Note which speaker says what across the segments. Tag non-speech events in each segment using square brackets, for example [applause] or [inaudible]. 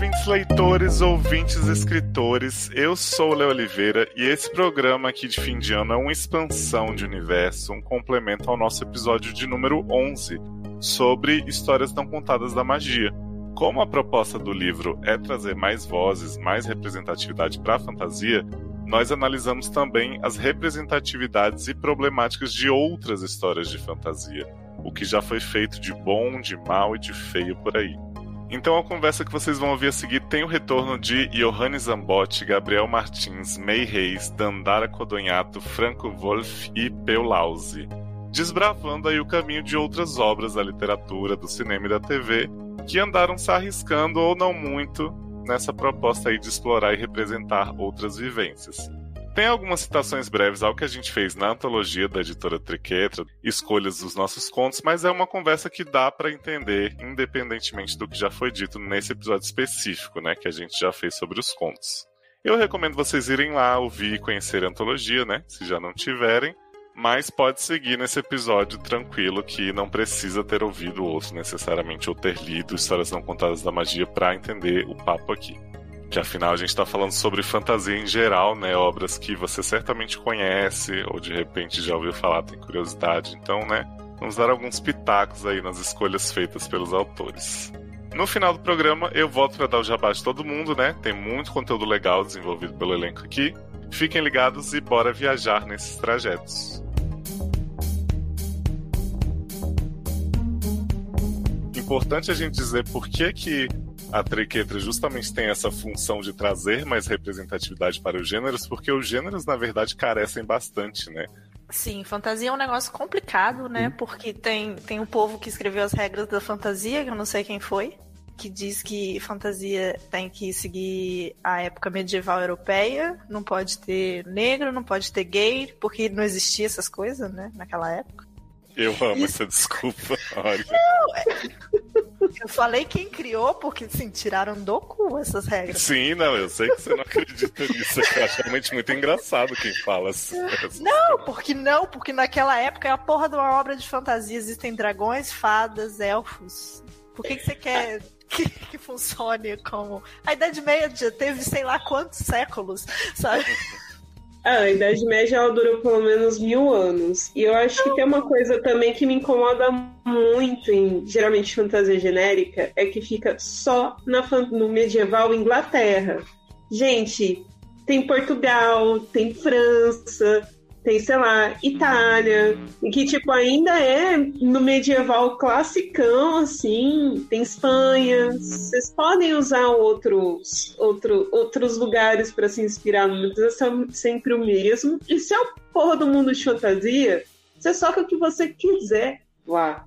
Speaker 1: ouvintes leitores, ouvintes escritores. Eu sou o Léo Oliveira e esse programa aqui de fim de ano é uma expansão de universo, um complemento ao nosso episódio de número 11 sobre histórias não contadas da magia. Como a proposta do livro é trazer mais vozes, mais representatividade para a fantasia, nós analisamos também as representatividades e problemáticas de outras histórias de fantasia, o que já foi feito de bom, de mal e de feio por aí. Então a conversa que vocês vão ouvir a seguir tem o retorno de Johannes Zambotti, Gabriel Martins, May Reis, Dandara Codonhato, Franco Wolff e Peu Lause. Desbravando aí o caminho de outras obras da literatura, do cinema e da TV, que andaram se arriscando ou não muito nessa proposta aí de explorar e representar outras vivências. Tem algumas citações breves ao que a gente fez na antologia da editora Triquetra, escolhas dos nossos contos, mas é uma conversa que dá para entender, independentemente do que já foi dito nesse episódio específico, né, que a gente já fez sobre os contos. Eu recomendo vocês irem lá ouvir e conhecer a antologia, né, se já não tiverem, mas pode seguir nesse episódio tranquilo que não precisa ter ouvido ou necessariamente ou ter lido Histórias Não Contadas da Magia para entender o papo aqui que afinal a gente está falando sobre fantasia em geral, né? Obras que você certamente conhece ou de repente já ouviu falar, tem curiosidade. Então, né? Vamos dar alguns pitacos aí nas escolhas feitas pelos autores. No final do programa, eu volto para dar o jabá de todo mundo, né? Tem muito conteúdo legal desenvolvido pelo elenco aqui. Fiquem ligados e bora viajar nesses trajetos. Importante a gente dizer por que que a Trequetra justamente tem essa função de trazer mais representatividade para os gêneros, porque os gêneros, na verdade, carecem bastante, né?
Speaker 2: Sim, fantasia é um negócio complicado, né? Hum. Porque tem, tem um povo que escreveu as regras da fantasia, que eu não sei quem foi, que diz que fantasia tem que seguir a época medieval europeia, não pode ter negro, não pode ter gay, porque não existia essas coisas, né, naquela época.
Speaker 1: Eu amo Isso... essa desculpa. [laughs] Olha.
Speaker 2: Não, é... Eu falei quem criou, porque assim, tiraram do cu essas regras.
Speaker 1: Sim, não, eu sei que você não acredita nisso. Eu acho realmente muito engraçado quem fala assim.
Speaker 2: Não, porque não, porque naquela época é a porra de uma obra de fantasia. Existem dragões, fadas, elfos. Por que, que você quer [laughs] que, que funcione como. A Idade Média teve sei lá quantos séculos, sabe?
Speaker 3: Ah, a Idade Média ela durou pelo menos mil anos. E eu acho que tem uma coisa também que me incomoda muito em geralmente fantasia genérica, é que fica só na, no medieval Inglaterra. Gente, tem Portugal, tem França, tem, sei lá, Itália, que, tipo, ainda é no medieval classicão, assim, tem Espanha. Vocês podem usar outros, outro, outros lugares para se inspirar, precisa ser sempre o mesmo. E se é o porra do mundo de fantasia, você soca o que você quiser lá.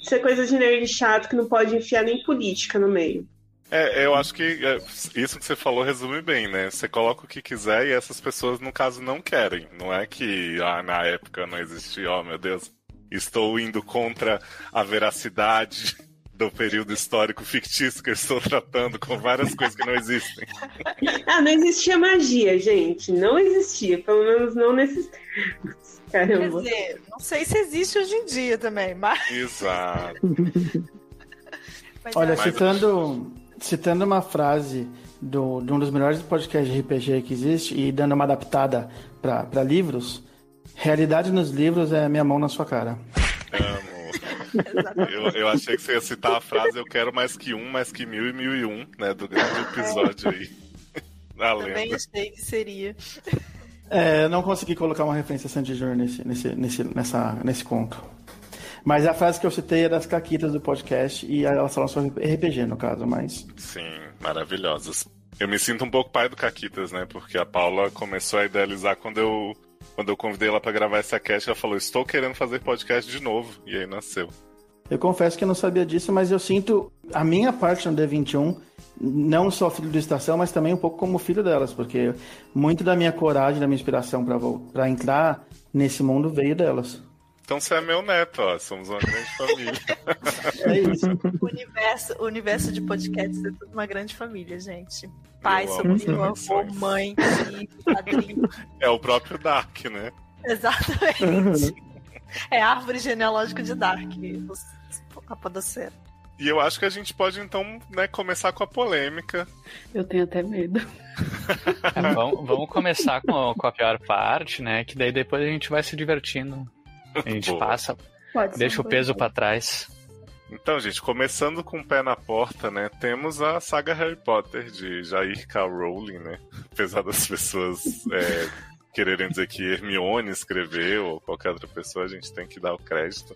Speaker 3: Isso é coisa de nerd chato que não pode enfiar nem política no meio.
Speaker 1: É, eu acho que é, isso que você falou resume bem, né? Você coloca o que quiser e essas pessoas, no caso, não querem. Não é que ah, na época não existia, oh meu Deus, estou indo contra a veracidade [laughs] do período histórico fictício que eu estou tratando com várias coisas que não existem. [laughs]
Speaker 3: Ah, não existia magia, gente. Não existia, pelo menos não nesses termos. Caramba.
Speaker 2: Quer dizer, não sei se existe hoje em dia também, mas.
Speaker 1: Exato. [laughs]
Speaker 4: Olha, citando citando uma frase do, de um dos melhores podcasts de RPG que existe e dando uma adaptada para livros, realidade nos livros é minha mão na sua cara.
Speaker 1: Amo. eu, eu achei que você ia citar a frase eu quero mais que um, mais que mil e mil e um, né? Do grande episódio aí. [laughs]
Speaker 2: Da Também achei que seria.
Speaker 4: É, não consegui colocar uma referência a Sandy Jr. nesse, nesse, nesse, nessa, nesse conto. Mas a frase que eu citei é das caquitas do podcast e elas falam sobre RPG, no caso, mas.
Speaker 1: Sim, maravilhosas. Eu me sinto um pouco pai do Caquitas, né? Porque a Paula começou a idealizar quando eu quando eu convidei ela para gravar essa cast, ela falou: "Estou querendo fazer podcast de novo". E aí nasceu.
Speaker 4: Eu confesso que eu não sabia disso, mas eu sinto a minha parte no D21 não só filho do Estação, mas também um pouco como filho delas, porque muito da minha coragem, da minha inspiração para entrar nesse mundo veio delas.
Speaker 1: Então você é meu neto, ó. Somos uma grande família. [laughs]
Speaker 4: É isso.
Speaker 2: O universo, o universo de podcasts é tudo uma grande família, gente. Pai, sobrinho, avô, mãe, filho, padrinho. [laughs]
Speaker 1: É o próprio Dark, né?
Speaker 2: Exatamente. É a árvore genealógica de Dark, a podocera.
Speaker 1: E eu acho que a gente pode então né, começar com a polêmica.
Speaker 5: Eu tenho até medo.
Speaker 6: É, vamos, vamos, começar com, com, a pior parte, né? Que daí depois a gente vai se divertindo. [laughs] A gente Boa. passa, deixa o peso para trás.
Speaker 1: Então, gente, começando com o pé na porta, né? Temos a saga Harry Potter de Jair K. Rowling, né? Apesar das pessoas é, quererem dizer que Hermione escreveu ou qualquer outra pessoa, a gente tem que dar o crédito.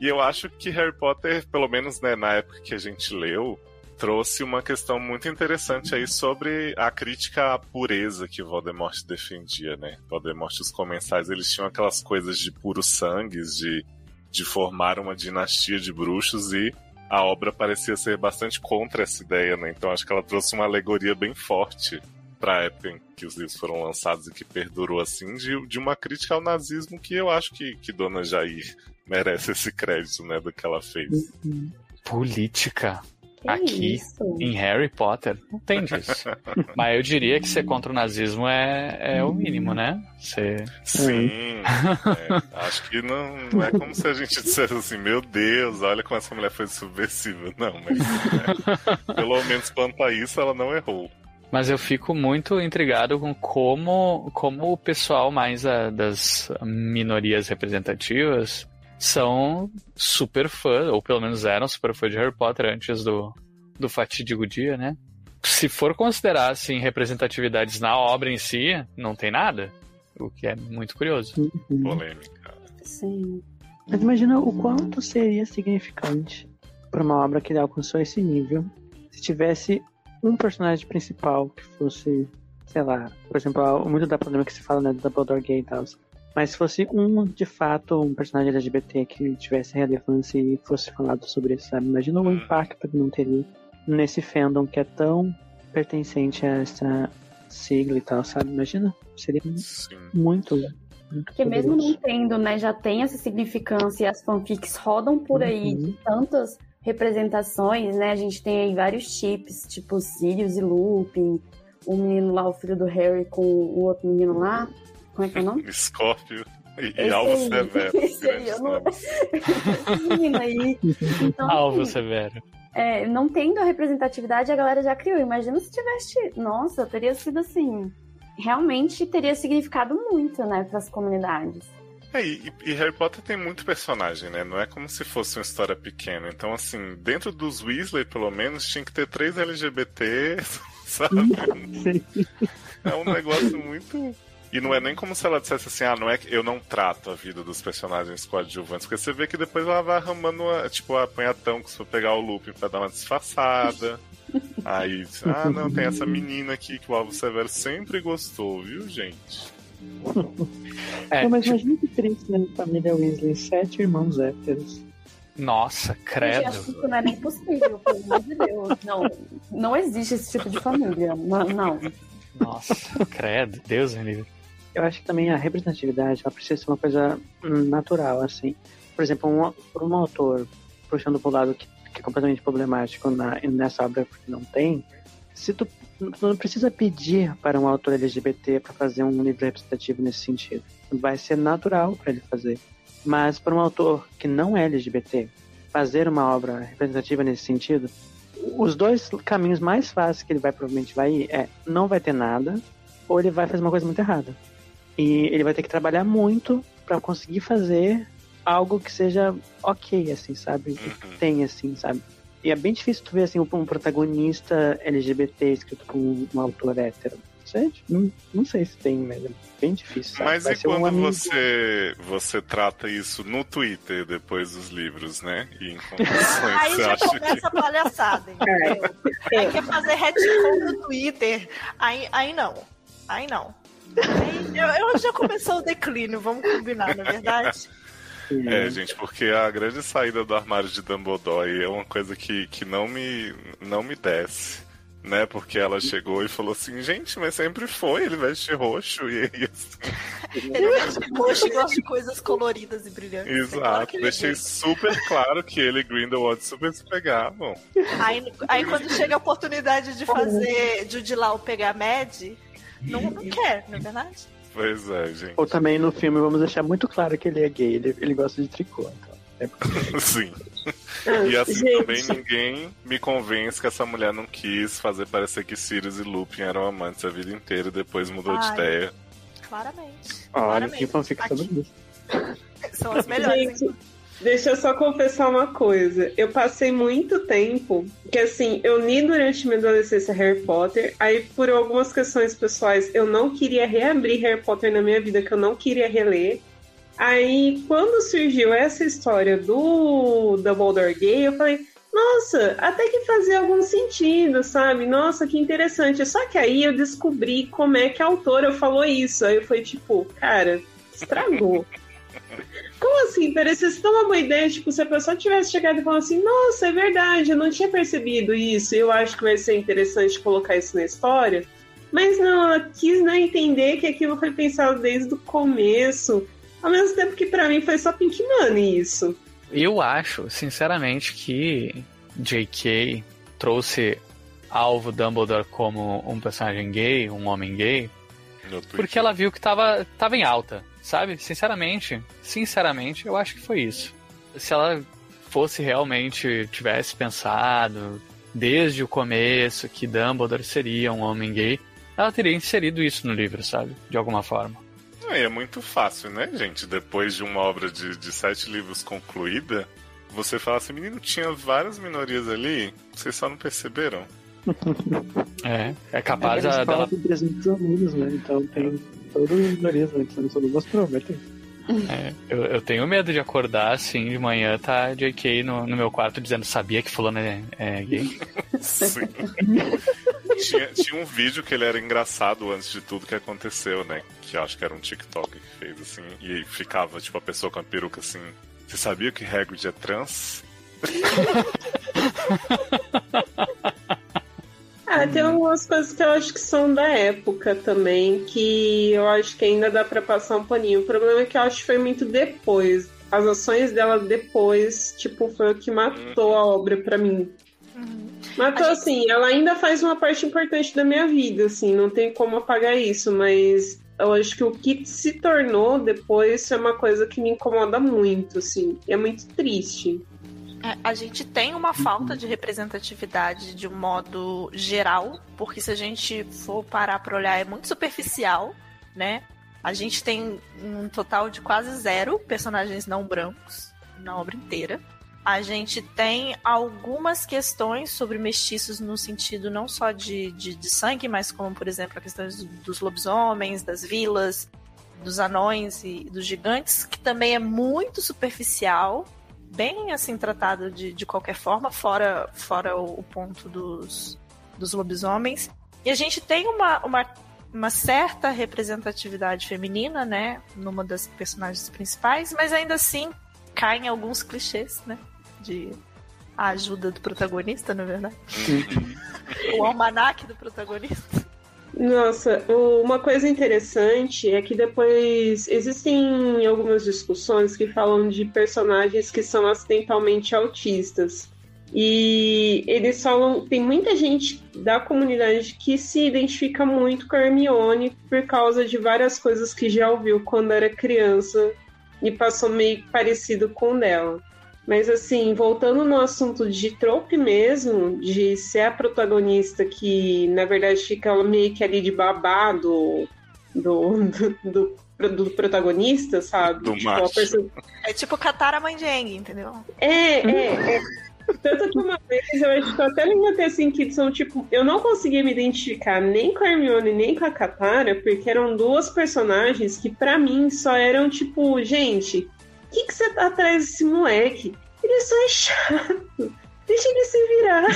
Speaker 1: E eu acho que Harry Potter, pelo menos né, na época que a gente leu, trouxe uma questão muito interessante aí sobre a crítica à pureza que Voldemort defendia, né? Voldemort e os comensais, eles tinham aquelas coisas de puro sangue, de, de formar uma dinastia de bruxos e a obra parecia ser bastante contra essa ideia, né? Então acho que ela trouxe uma alegoria bem forte para a época em que os livros foram lançados e que perdurou assim, de, de uma crítica ao nazismo que eu acho que, que Dona Jair [laughs] merece esse crédito, né, do que ela fez.
Speaker 6: Política. Que Aqui, isso? em Harry Potter, não tem disso. [laughs] Mas eu diria que ser contra o nazismo é, é o mínimo, né? Ser...
Speaker 1: Sim. é, acho que não, não é como se a gente dissesse assim, meu Deus, olha como essa mulher foi subversiva. Não, mas é, pelo menos quanto a isso, ela não errou.
Speaker 6: Mas eu fico muito intrigado com como, como o pessoal mais a, das minorias representativas são super fã, ou pelo menos eram super fã de Harry Potter antes do, do fatídico dia, né? Se for considerar, assim, representatividades na obra em si, não tem nada. O que é muito curioso.
Speaker 1: Uhum. Polêmica.
Speaker 5: Sim.
Speaker 7: Mas imagina o quanto seria significante para uma obra que alcançou esse nível se tivesse um personagem principal que fosse, sei lá, por exemplo, muito da problema que se fala né, do Dumbledore gay e tal. Mas se fosse um, de fato, um personagem LGBT que tivesse relevância e fosse falado sobre isso, sabe? Imagina o hum. impacto que não teria nesse fandom que é tão pertencente a essa sigla e tal, sabe? Imagina, seria Sim. muito. muito
Speaker 5: Porque mesmo não tendo, né, já tem essa significância e as fanfics rodam por aí uhum. de tantas representações, né? A gente tem aí vários chips, tipo Sirius e Lupin, o menino lá, o filho do Harry com o outro menino lá. Como é que é o nome? [laughs]
Speaker 1: Scorpio. E esse Alvo aí, Severo. Esse aí, eu não... [laughs]
Speaker 5: aí.
Speaker 6: Então, [laughs] Alvo assim, Severo.
Speaker 5: É, não tendo a representatividade, a galera já criou. Imagina se tivesse. Nossa, teria sido assim. Realmente teria significado muito, né, para as comunidades.
Speaker 1: É, e, e, Harry Potter tem muito personagem, né? Não é como se fosse uma história pequena. Então, assim, dentro dos Weasley, pelo menos, tinha que ter três LGBT, sabe? é um negócio muito e não é nem como se ela dissesse assim, ah, não é que eu não trato a vida dos personagens coadjuvantes, porque você vê que depois ela vai arrumando, uma, tipo, a apanhatão que se for pegar o Lupin pra dar uma disfarçada. [laughs] Aí, ah, não, tem essa menina aqui que o Alvo Severo sempre gostou, viu, gente?
Speaker 7: É, não, mas tipo... imagina que triste na família Weasley, sete irmãos héteros.
Speaker 6: Nossa, credo.
Speaker 5: Isso não é nem possível, pelo amor de Deus. Não, não existe esse tipo de família. Não. não.
Speaker 6: Nossa, credo, Deus me livre
Speaker 7: eu acho que também a representatividade ela precisa ser uma coisa natural, assim. Por exemplo, um, por um autor puxando para o lado que, que, é completamente problemático na, nessa obra que não tem, se tu, tu não precisa pedir para um autor LGBT para fazer um livro representativo nesse sentido. Vai ser natural para ele fazer. Mas para um autor que não é LGBT, fazer uma obra representativa nesse sentido, os dois caminhos mais fáceis que ele vai provavelmente vai ir é não vai ter nada ou ele vai fazer uma coisa muito errada. E ele vai ter que trabalhar muito para conseguir fazer algo que seja ok, assim, sabe? Que uhum. tem, assim, sabe? E é bem difícil tu ver, assim, um protagonista LGBT escrito por um, um autor hétero. Gente, não, não sei se tem, mas é bem difícil. Sabe?
Speaker 1: Mas Vai e quando um você, você trata isso no Twitter depois dos livros, né? E em [laughs]
Speaker 2: Aí já começa que... a palhaçada, entendeu? É. Aí quer fazer retcon no Twitter. Aí, aí não. Aí não. [laughs] Eu, eu já começou o declínio, vamos combinar, na é verdade?
Speaker 1: É, gente, porque a grande saída do armário de Dumbledore é uma coisa que, que não, me, não me desce. Né, porque ela chegou e falou assim, gente, mas sempre foi, ele veste roxo e, e
Speaker 2: assim. Ele veste roxo e gosta de coisas coloridas e brilhantes.
Speaker 1: Exato, é deixei super claro que ele e Grindelwald super se pegavam.
Speaker 2: Aí, aí quando chega a oportunidade de fazer Jude Law pegar Mad, não, não quer, não é verdade?
Speaker 1: Pois é, gente.
Speaker 7: Ou também no filme vamos deixar muito claro que ele é gay, ele, ele gosta de tricô. Então.
Speaker 1: É [laughs] Sim. E assim
Speaker 3: gente,
Speaker 1: também ninguém me convence que essa mulher não quis fazer parecer que Sirius e Lupin eram amantes a vida inteira e depois mudou de
Speaker 2: Ai.
Speaker 1: ideia.
Speaker 2: Claramente.
Speaker 7: Olha,
Speaker 2: Claramente.
Speaker 7: que fanfic sobre isso.
Speaker 2: São as melhores.
Speaker 3: Gente, deixa eu só confessar uma coisa. Eu passei muito tempo que, assim, eu li durante minha adolescência Harry Potter. Aí, por algumas questões pessoais, eu não queria reabrir Harry Potter na minha vida, que eu não queria reler. Aí, quando surgiu essa história do Dumbledore gay, eu falei, nossa, até que fazia algum sentido, sabe? Nossa, que interessante. Só que aí eu descobri como é que a autora falou isso. Aí eu falei, tipo, cara, estragou. [laughs] Como assim? Parecia ser tão uma boa ideia, tipo, se a pessoa tivesse chegado e falado assim, nossa, é verdade, eu não tinha percebido isso, eu acho que vai ser interessante colocar isso na história. Mas não, ela quis não entender que aquilo foi pensado desde o começo. Ao mesmo tempo que pra mim foi só Pink Money isso.
Speaker 6: Eu acho, sinceramente, que J.K. trouxe alvo Dumbledore como um personagem gay, um homem gay, porque ela viu que tava, tava em alta, sabe? Sinceramente, sinceramente, eu acho que foi isso. Se ela fosse realmente, tivesse pensado desde o começo que Dumbledore seria um homem gay, ela teria inserido isso no livro, sabe? De alguma forma.
Speaker 1: E é muito fácil, né, gente? Depois de uma obra de, de sete livros concluída, você fala assim, menino, tinha várias minorias ali, vocês só não perceberam. [laughs]
Speaker 6: É, é capaz
Speaker 7: é,
Speaker 6: a, dela
Speaker 7: tem 300 alunos, né? Então tem todo o minorias, né? Que você não mostrou, mas tem.
Speaker 6: É, eu, eu tenho medo de acordar assim de manhã, tá JK no, no meu quarto dizendo sabia que fulano é, é gay.
Speaker 1: Sim. tinha, tinha um vídeo que ele era engraçado antes de tudo que aconteceu, né? Que eu acho que era um TikTok que fez, assim. E aí ficava, tipo, a pessoa com a peruca assim. Você sabia que Hagrid é trans? [laughs]
Speaker 3: Ah, tem algumas coisas que eu acho que são da época também, que eu acho que ainda dá pra passar um paninho. O problema é que eu acho que foi muito depois. As ações dela depois, tipo, foi o que matou a obra pra mim. Matou,
Speaker 2: A gente-
Speaker 3: assim, ela ainda faz uma parte importante da minha vida, assim, não tem como apagar isso, mas eu acho que o que se tornou depois é uma coisa que me incomoda muito, assim, e é muito triste.
Speaker 2: É, A gente tem uma falta de representatividade de um modo geral, porque se a gente for parar para olhar, é muito superficial, né? A gente tem um total de quase zero personagens não brancos na obra inteira. A gente tem algumas questões sobre mestiços no sentido não só de, de, de sangue, mas como, por exemplo, a questão dos, dos lobisomens, das vilas, dos anões e dos gigantes, que também é muito superficial, bem assim tratado de, de qualquer forma, fora, fora o, o ponto dos, dos lobisomens. E a gente tem uma, uma, uma certa representatividade feminina, né? Numa das personagens principais, mas ainda assim cai em alguns clichês, né? De a ajuda do protagonista, na verdade. o almanaque do protagonista.
Speaker 3: Nossa, uma coisa interessante é que depois existem algumas discussões que falam de personagens que são acidentalmente autistas. E eles falam, tem muita gente da comunidade que se identifica muito com a Hermione por causa de várias coisas que já ouviu quando era criança e passou meio parecido com dela. Mas assim, voltando no assunto de trope mesmo, de ser a protagonista que, na verdade, fica meio que ali de babado do, do, [laughs] do, do protagonista, sabe?
Speaker 1: Do
Speaker 3: Tipo, a
Speaker 2: É tipo Katara Mãe de Aang, entendeu?
Speaker 3: É, é, é. Tanto que uma vez eu acho que eu até lembro assim que são tipo, eu não conseguia me identificar nem com a Hermione nem com a Katara, porque eram duas personagens que pra mim só eram tipo, gente, o que, que você tá atrás desse moleque? Ele só é chato. Deixa ele se virar.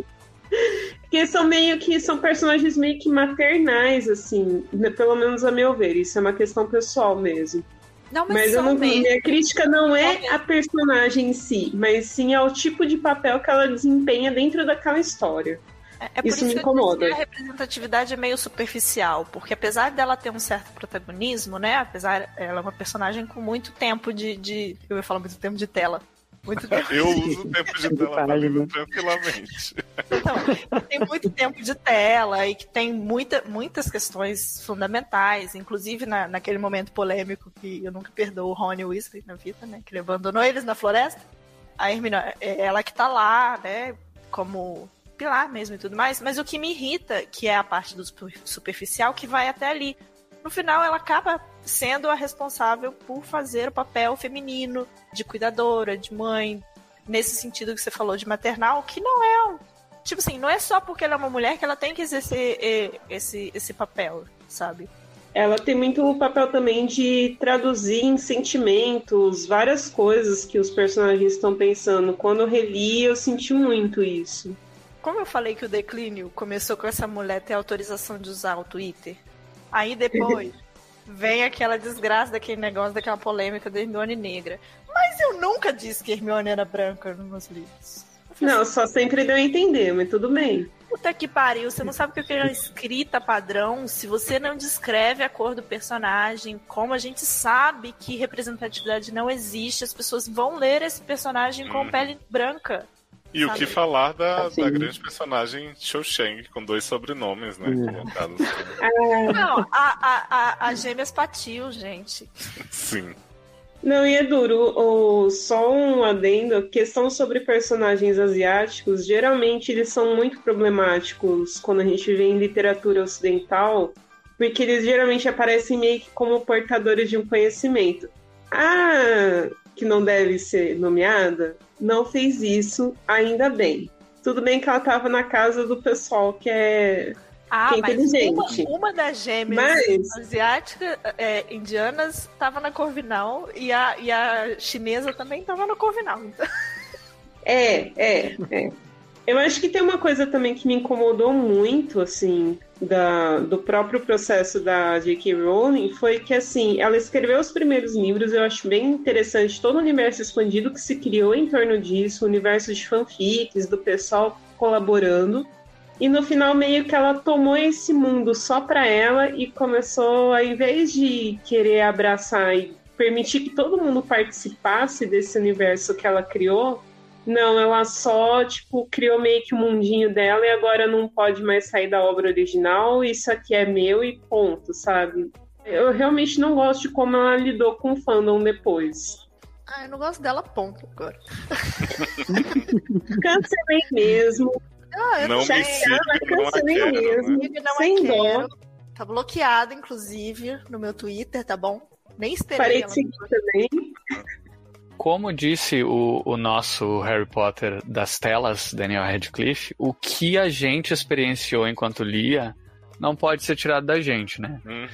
Speaker 3: [laughs] Porque são meio que são personagens meio que maternais, assim, né, pelo menos a meu ver. Isso é uma questão pessoal mesmo.
Speaker 2: Não, mas,
Speaker 3: Mas eu não,
Speaker 2: mesmo.
Speaker 3: minha crítica não é a personagem em si, mas sim ao tipo de papel que ela desempenha dentro daquela história.
Speaker 2: É, é por
Speaker 3: Isso
Speaker 2: isso,
Speaker 3: me
Speaker 2: que eu
Speaker 3: incomoda.
Speaker 2: que a representatividade é meio superficial, porque apesar dela ter um certo protagonismo, né? Apesar ela é uma personagem com muito tempo de, de eu ia falar muito tempo de tela. Muito tempo. [laughs]
Speaker 1: Eu uso o tempo de tela viver tranquilamente.
Speaker 2: Então, tem muito tempo de tela e que tem muita, muitas questões fundamentais, inclusive na, naquele momento polêmico que eu nunca perdoo o Rony Weasley na vida, né? Que ele abandonou eles na floresta. a Hermione, é ela que tá lá, né, como pilar mesmo e tudo mais, mas o que me irrita, que é a parte do superficial, que vai até ali. No final, ela acaba sendo a responsável por fazer o papel feminino de cuidadora, de mãe, nesse sentido que você falou de maternal, que não é tipo assim, não é só porque ela é uma mulher que ela tem que exercer esse, esse papel, sabe?
Speaker 3: Ela tem muito o papel também de traduzir em sentimentos, várias coisas que os personagens estão pensando. Quando eu reli, eu senti muito isso.
Speaker 2: Como eu falei que o declínio começou com essa mulher ter autorização de usar o Twitter, aí depois [laughs] vem aquela desgraça daquele negócio, daquela polêmica da Hermione negra. Mas eu nunca disse que Hermione era branca nos meus livros.
Speaker 3: Não, só sempre deu a entender, mas tudo bem.
Speaker 2: Puta que pariu, você não sabe o que é escrita padrão se você não descreve a cor do personagem, como a gente sabe que representatividade não existe, as pessoas vão ler esse personagem com hum. pele branca.
Speaker 1: E sabe? o que falar da, assim. da grande personagem Cho Chang, com dois sobrenomes, né? Hum. Colocados.
Speaker 2: Ah. [laughs] Não, a, a, a, a Gêmeas Patil, gente.
Speaker 1: Sim.
Speaker 3: Não, e é duro. Ou, só um adendo, questão sobre personagens asiáticos, geralmente eles são muito problemáticos quando a gente vê em literatura ocidental, porque eles geralmente aparecem meio que como portadores de um conhecimento. Ah, que não deve ser nomeada, não fez isso, ainda bem. Tudo bem que ela estava na casa do pessoal que é
Speaker 2: ah, que é inteligente. Uma, uma, das gêmeas mas... asiáticas, é, indianas, estava na Corvinal e a, e a chinesa também estava na Corvinal. Então...
Speaker 3: É, é, é. Eu acho que tem uma coisa também que me incomodou muito, assim, da, do próprio processo da J.K. Rowling, foi que, assim, ela escreveu os primeiros livros, eu acho bem interessante todo o universo expandido que se criou em torno disso, o universo de fanfics, do pessoal colaborando. E no final, meio que ela tomou esse mundo só para ela e começou, ao invés de querer abraçar e permitir que todo mundo participasse desse universo que ela criou, não, ela só, tipo, criou meio que o mundinho dela e agora não pode mais sair da obra original, isso aqui é meu e ponto, sabe? Eu realmente não gosto de como ela lidou com o fandom depois.
Speaker 2: Ah, eu não gosto dela, ponto, agora. [laughs]
Speaker 3: Cancelei mesmo.
Speaker 1: Ah, eu não, não me siga, não a quero,
Speaker 2: mesmo. Né? Não Sem dó. Tá bloqueado, inclusive, no meu Twitter, tá bom? Nem esperei.
Speaker 3: Parei de seguir também.
Speaker 6: Como disse o, o nosso Harry Potter das telas, Daniel Radcliffe, o que a gente experienciou enquanto lia não pode ser tirado da gente, né? Uhum.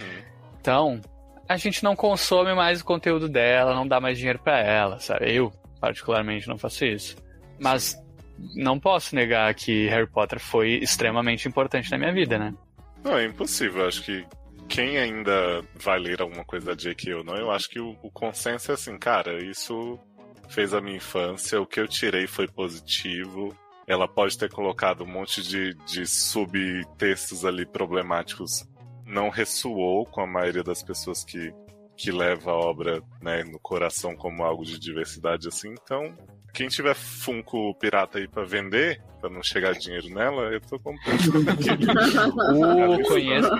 Speaker 6: Então, a gente não consome mais o conteúdo dela, não dá mais dinheiro para ela, sabe? Eu, particularmente, não faço isso. Mas não posso negar que Harry Potter foi extremamente importante na minha vida, né?
Speaker 1: Não, é impossível. Acho que quem ainda vai ler alguma coisa da J.K. ou não, eu acho que o, o, consenso é assim, cara, isso fez a minha infância, o que eu tirei foi positivo. Ela pode ter colocado um monte de, de subtextos ali problemáticos, não ressoou com a maioria das pessoas que, que leva a obra né, no coração como algo de diversidade assim, então quem tiver Funko pirata aí pra vender, pra não chegar dinheiro nela, eu tô comprando.
Speaker 6: uh, [laughs] conheço,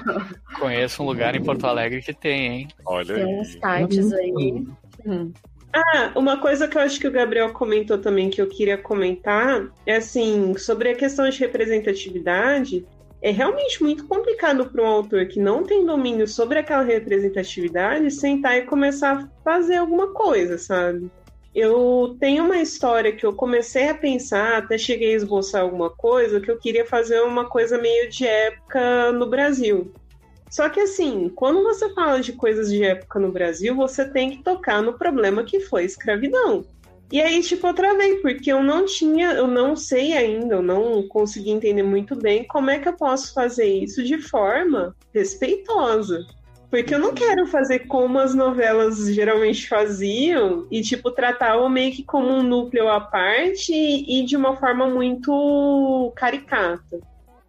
Speaker 6: conheço um lugar em Porto Alegre que tem, hein?
Speaker 1: Olha
Speaker 5: tem aí. uns sites aí.
Speaker 3: Hum. Ah, uma coisa que eu acho que o Gabriel comentou também que eu queria comentar é assim, sobre a questão de representatividade, é realmente muito complicado para um autor que não tem domínio sobre aquela representatividade sentar e começar a fazer alguma coisa, sabe? Eu tenho uma história que eu comecei a pensar, até cheguei a esboçar alguma coisa, que eu queria fazer uma coisa meio de época no Brasil. Só que assim, quando você fala de coisas de época no Brasil, você tem que tocar no problema que foi escravidão. E aí, tipo, eu travei, porque eu não tinha, eu não sei ainda, eu não consegui entender muito bem como é que eu posso fazer isso de forma respeitosa. Porque eu não quero fazer como as novelas geralmente faziam e, tipo, tratavam meio que como um núcleo à parte e, de uma forma muito caricata.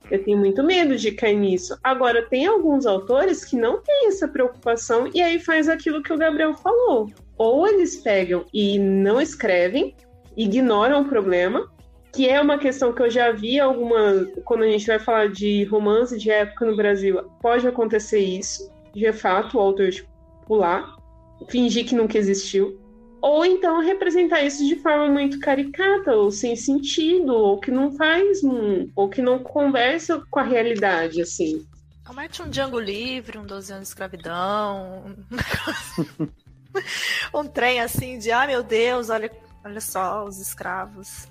Speaker 3: Eu tenho muito medo de cair nisso. Agora, tem alguns autores que não têm essa preocupação e aí faz aquilo que o Gabriel falou. Ou eles pegam e não escrevem, ignoram o problema, que é uma questão que eu já vi alguma. Quando a gente vai falar de romance de época no Brasil, pode acontecer isso de fato o autor tipo, pular, fingir que nunca existiu. Ou então representar isso de forma muito caricata, ou sem sentido, ou que não faz, ou que não conversa com a realidade, assim.
Speaker 2: Um Django livre, um 12 anos de escravidão, um, [laughs] um trem assim de, ah meu Deus, olha, olha só os escravos.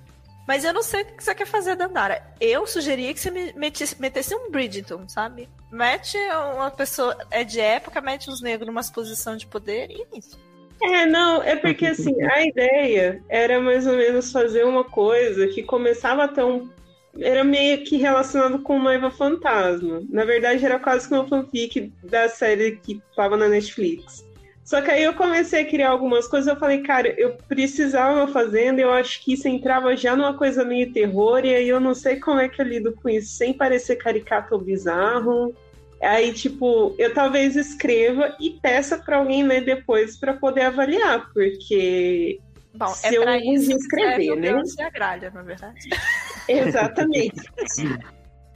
Speaker 2: Mas eu não sei o que você quer fazer, Dandara. Eu sugeria que você metesse, metesse um Bridgerton, sabe? Mete uma pessoa. É de época, mete os negros numa posição de poder e é isso.
Speaker 3: É, não, é porque assim, a ideia era mais ou menos fazer uma coisa que começava a ter um. Era meio que relacionado com Noiva Fantasma. Na verdade, era quase que uma fanfic da série que tava na Netflix. Só que aí eu comecei a criar algumas coisas, eu falei, cara, eu precisava fazendo, eu acho que isso entrava já numa coisa meio terror, e aí eu não sei como é que eu lido com isso sem parecer caricato ou bizarro. Aí, tipo, eu talvez escreva e peça para alguém ler depois para poder avaliar, porque
Speaker 2: Bom, se é eu pra isso escrever, né? E a gralha, na verdade. [laughs] [laughs]
Speaker 3: Exatamente.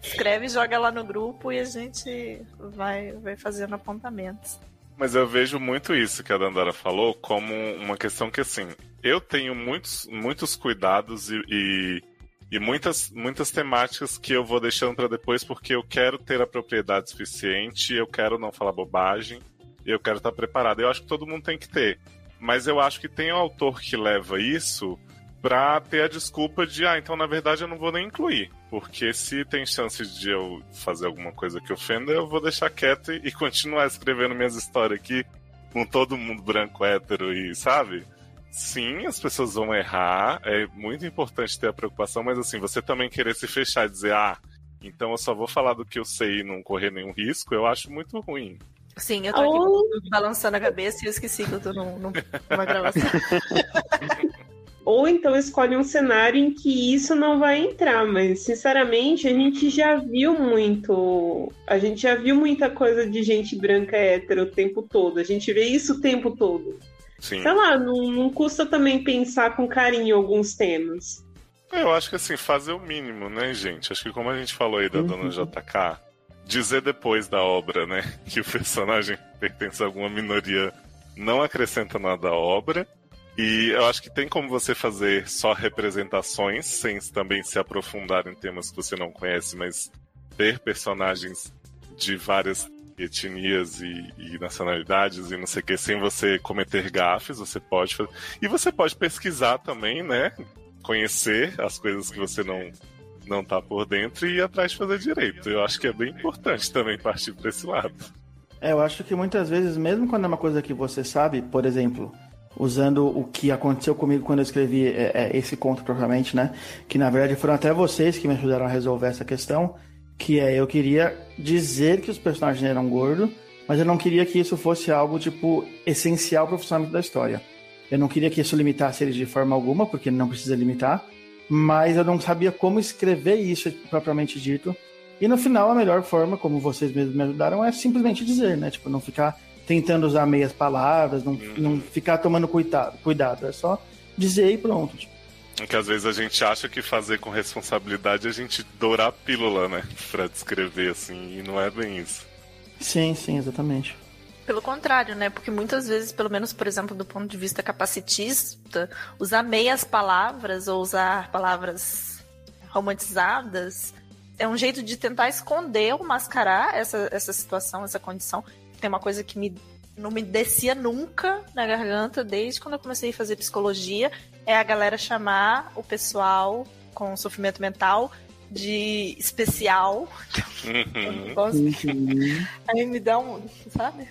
Speaker 2: Escreve, joga lá no grupo e a gente vai, vai fazendo apontamentos.
Speaker 1: Mas eu vejo muito isso que a Dandara falou como uma questão que, assim, eu tenho muitos, muitos cuidados e, e, e muitas, muitas temáticas que eu vou deixando para depois porque eu quero ter a propriedade suficiente, eu quero não falar bobagem, eu quero estar preparado. Eu acho que todo mundo tem que ter. Mas eu acho que tem um autor que leva isso pra ter a desculpa de, ah, então na verdade eu não vou nem incluir. Porque se tem chance de eu fazer alguma coisa que ofenda, eu vou deixar quieto e, [laughs] continuar escrevendo minhas histórias aqui com todo mundo branco, hétero e, sabe? Sim, as pessoas vão errar, é muito importante ter a preocupação, mas assim, você também querer se fechar e dizer, ah, então eu só vou falar do que eu sei e não correr nenhum risco, eu acho muito ruim.
Speaker 2: Sim, eu tô aqui oh. balançando a cabeça e eu esqueci que eu tô num, numa gravação. [laughs]
Speaker 3: Ou então escolhe um cenário em que isso não vai entrar, mas sinceramente a gente já viu muito. A gente já viu muita coisa de gente branca hétero o tempo todo. A gente vê isso o tempo todo. Sim. Sei lá, não, não custa também pensar com carinho alguns temas.
Speaker 1: Eu acho que assim, fazer o mínimo, né, gente? Acho que como a gente falou aí da uhum. dona JK, dizer depois da obra, né, [laughs] que o personagem pertence a alguma minoria não acrescenta nada à obra. E eu acho que tem como você fazer só representações, sem também se aprofundar em temas que você não conhece, mas ter personagens de várias etnias e, e, nacionalidades e não sei o que, sem você cometer gafes, você pode fazer. E você pode pesquisar também, né? Conhecer as coisas que você não não tá por dentro e ir atrás de fazer direito. Eu acho que é bem importante também partir para esse lado.
Speaker 4: É, eu acho que muitas vezes, mesmo quando é uma coisa que você sabe, por exemplo, usando o que aconteceu comigo quando eu escrevi é, é, esse conto propriamente, né? Que na verdade foram até vocês que me ajudaram a resolver essa questão, que é eu queria dizer que os personagens eram gordos, mas eu não queria que isso fosse algo tipo essencial para o funcionamento da história. Eu não queria que isso limitasse eles de forma alguma, porque não precisa limitar, mas eu não sabia como escrever isso propriamente dito. E no final a melhor forma, como vocês mesmos me ajudaram, é simplesmente dizer, né? Tipo, não ficar tentando usar meias palavras, não, uhum. não ficar tomando cuidado, cuidado. É só dizer e pronto. Tipo.
Speaker 1: É que às vezes a gente acha que fazer com responsabilidade é a gente dourar a pílula, né? Pra descrever, assim, e não é bem isso.
Speaker 4: Sim, sim, exatamente.
Speaker 2: Pelo contrário, né? Porque muitas vezes, pelo menos, por exemplo, do ponto de vista capacitista, usar meias palavras ou usar palavras romantizadas é um jeito de tentar esconder ou mascarar essa, essa situação, essa condição tem uma coisa que me, não me descia nunca na garganta desde quando eu comecei a fazer psicologia, é a galera chamar o pessoal com sofrimento mental de especial. Uhum. uhum. Aí me dá um, sabe?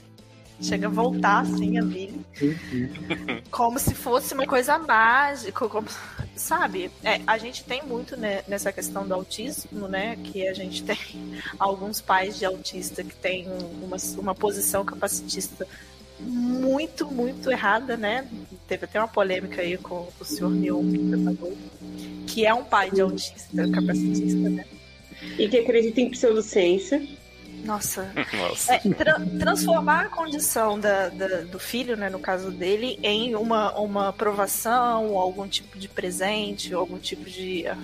Speaker 2: Chega a voltar assim a vir. Uhum. Como se fosse uma coisa mágica, como, sabe? É, a gente tem muito né, nessa questão do autismo, né? Que a gente tem [laughs] alguns pais de autista que têm uma, uma posição capacitista muito, muito errada, né? Teve até uma polêmica aí com o senhor Neon que é um pai de autista capacitista, né?
Speaker 3: E que acredita em pseudociência.
Speaker 2: Nossa. [laughs] Nossa. É, tra transformar a condição da, da, do filho, né, no caso dele, em uma, uma aprovação, algum tipo de presente, algum tipo de ah,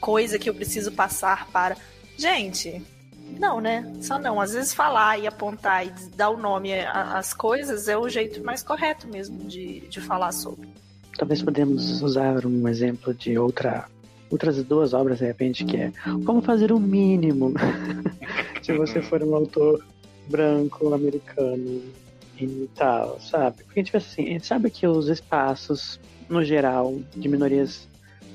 Speaker 2: coisa que eu preciso passar para. Gente, não, né? Só não. Às vezes falar e apontar e dar o nome às coisas é o jeito mais correto mesmo de, de falar sobre.
Speaker 7: talvez podemos usar um exemplo de outra outras duas obras de repente que é como fazer o mínimo [laughs] se você for um autor branco americano e tal, sabe? Porque tipo assim, a gente sabe que os espaços no geral de minorias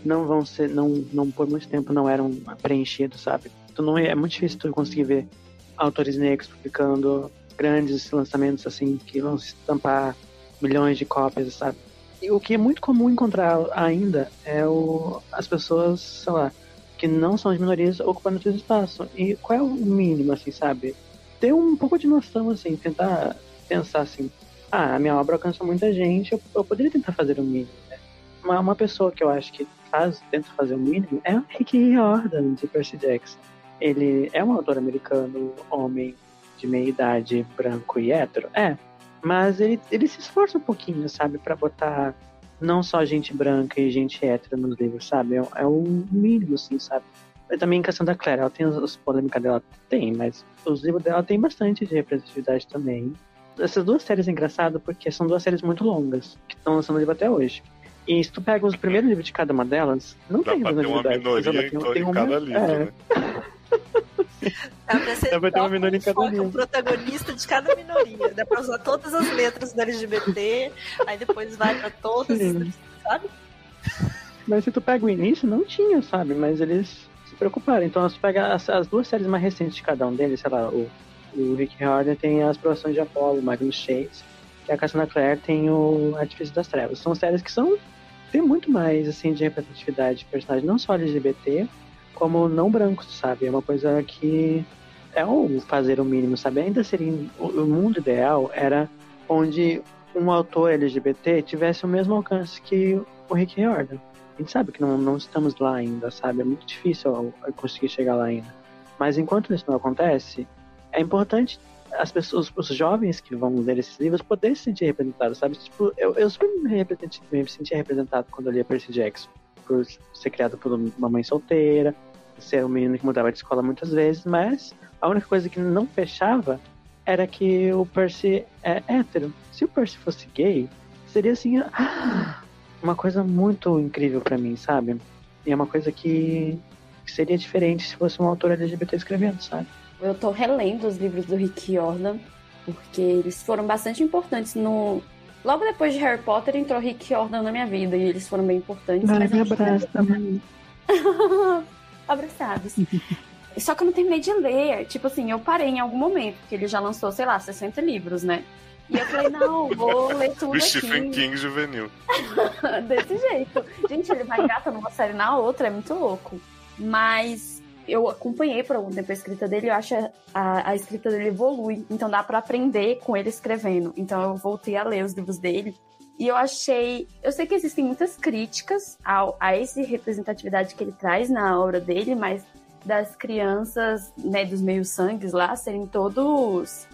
Speaker 7: não vão ser, não, não por muito tempo não eram preenchidos, sabe? Então não é, é muito difícil tu conseguir ver autores negros publicando grandes lançamentos assim que vão se estampar milhões de cópias, sabe? O que é muito comum encontrar ainda é o, as pessoas, sei lá, que não são de minorias ocupando esse espaço. E qual é o mínimo, assim, sabe? Ter um pouco de noção, assim, tentar pensar assim, ah, a minha obra alcança muita gente, eu, eu poderia tentar fazer o mínimo, né? Uma, uma pessoa que eu acho que faz, tenta fazer o mínimo é o Rick Riordan, de Percy Jackson. Ele é um autor americano, homem, de meia idade, branco e hétero? É. Mas ele, ele se esforça um pouquinho, sabe, para botar não só gente branca e gente hétero nos livros, sabe? É, é o mínimo, assim, sabe? E também em questão da Claire, ela tem as polêmicas dela, tem, mas os livros dela tem bastante de representatividade também. Essas duas séries é engraçado porque são duas séries muito longas, que estão lançando livro até hoje. E se tu pega os primeiros livros de cada uma delas, não
Speaker 1: Dá
Speaker 7: tem
Speaker 1: pra ter uma
Speaker 7: representatividade.
Speaker 1: minoria em,
Speaker 7: tem
Speaker 1: cada livro,
Speaker 7: é.
Speaker 1: né? [laughs]
Speaker 2: Dá pra ser
Speaker 7: Dá pra ter uma minoria em cada
Speaker 2: um protagonista de cada minoria. Dá pra usar todas as letras do LGBT, aí depois vai pra todas,
Speaker 7: Sim.
Speaker 2: sabe?
Speaker 7: Mas se tu pega o início, não tinha, sabe? Mas eles se preocuparam. Então, se tu pega as, as duas séries mais recentes de cada um deles, sei lá, o, o Rick Riordan tem as Provações de Apollo, Magnus Chase, e a Cassandra Clare tem o Artifício das Trevas. São séries que são tem muito mais, assim, de representatividade de personagem, não só LGBT, como não brancos, sabe? É uma coisa que é o fazer o mínimo, sabe? Ainda seria... O, mundo ideal era onde um autor LGBT tivesse o mesmo alcance que o Rick Riordan. A gente sabe que não, não estamos lá ainda, sabe? É muito difícil conseguir chegar lá ainda. Mas enquanto isso não acontece, é importante as pessoas, os jovens que vão ler esses livros poderem se sentir representados, sabe? Tipo, eu, eu me, me sentia representado quando eu lia Percy Jackson, por ser criado por uma mãe solteira, ser um menino que mudava de escola muitas vezes, mas a única coisa que não fechava era que o Percy é hétero. Se o Percy fosse gay, seria assim uma coisa muito incrível pra mim, sabe? E é uma coisa que seria diferente se fosse um autor LGBT escrevendo, sabe?
Speaker 5: Eu tô relendo os livros do Rick Jordan, porque eles foram bastante importantes no. Logo depois de Harry Potter entrou Rick Jordan na minha vida e eles foram bem importantes.
Speaker 7: Ai,
Speaker 5: mas
Speaker 7: me
Speaker 5: a gente-
Speaker 7: abraça também. [laughs]
Speaker 5: Abraçados. Só que eu não terminei de ler. Tipo assim, eu parei em algum momento, porque ele já lançou, sei lá, 60 livros, né? E eu falei, não, vou ler tudo
Speaker 1: O Stephen
Speaker 5: aqui.
Speaker 1: King juvenil. [laughs]
Speaker 5: Desse jeito. Gente, ele vai engatando uma série na outra, é muito louco. Mas eu acompanhei por algum tempo a escrita dele, eu acho a, a escrita dele evolui. Então dá pra aprender com ele escrevendo. Então eu voltei a ler os livros dele. E eu achei. Eu sei que existem muitas críticas ao, a essa representatividade que ele traz na obra dele, mas das crianças, né, dos meios-sangues lá, serem todos.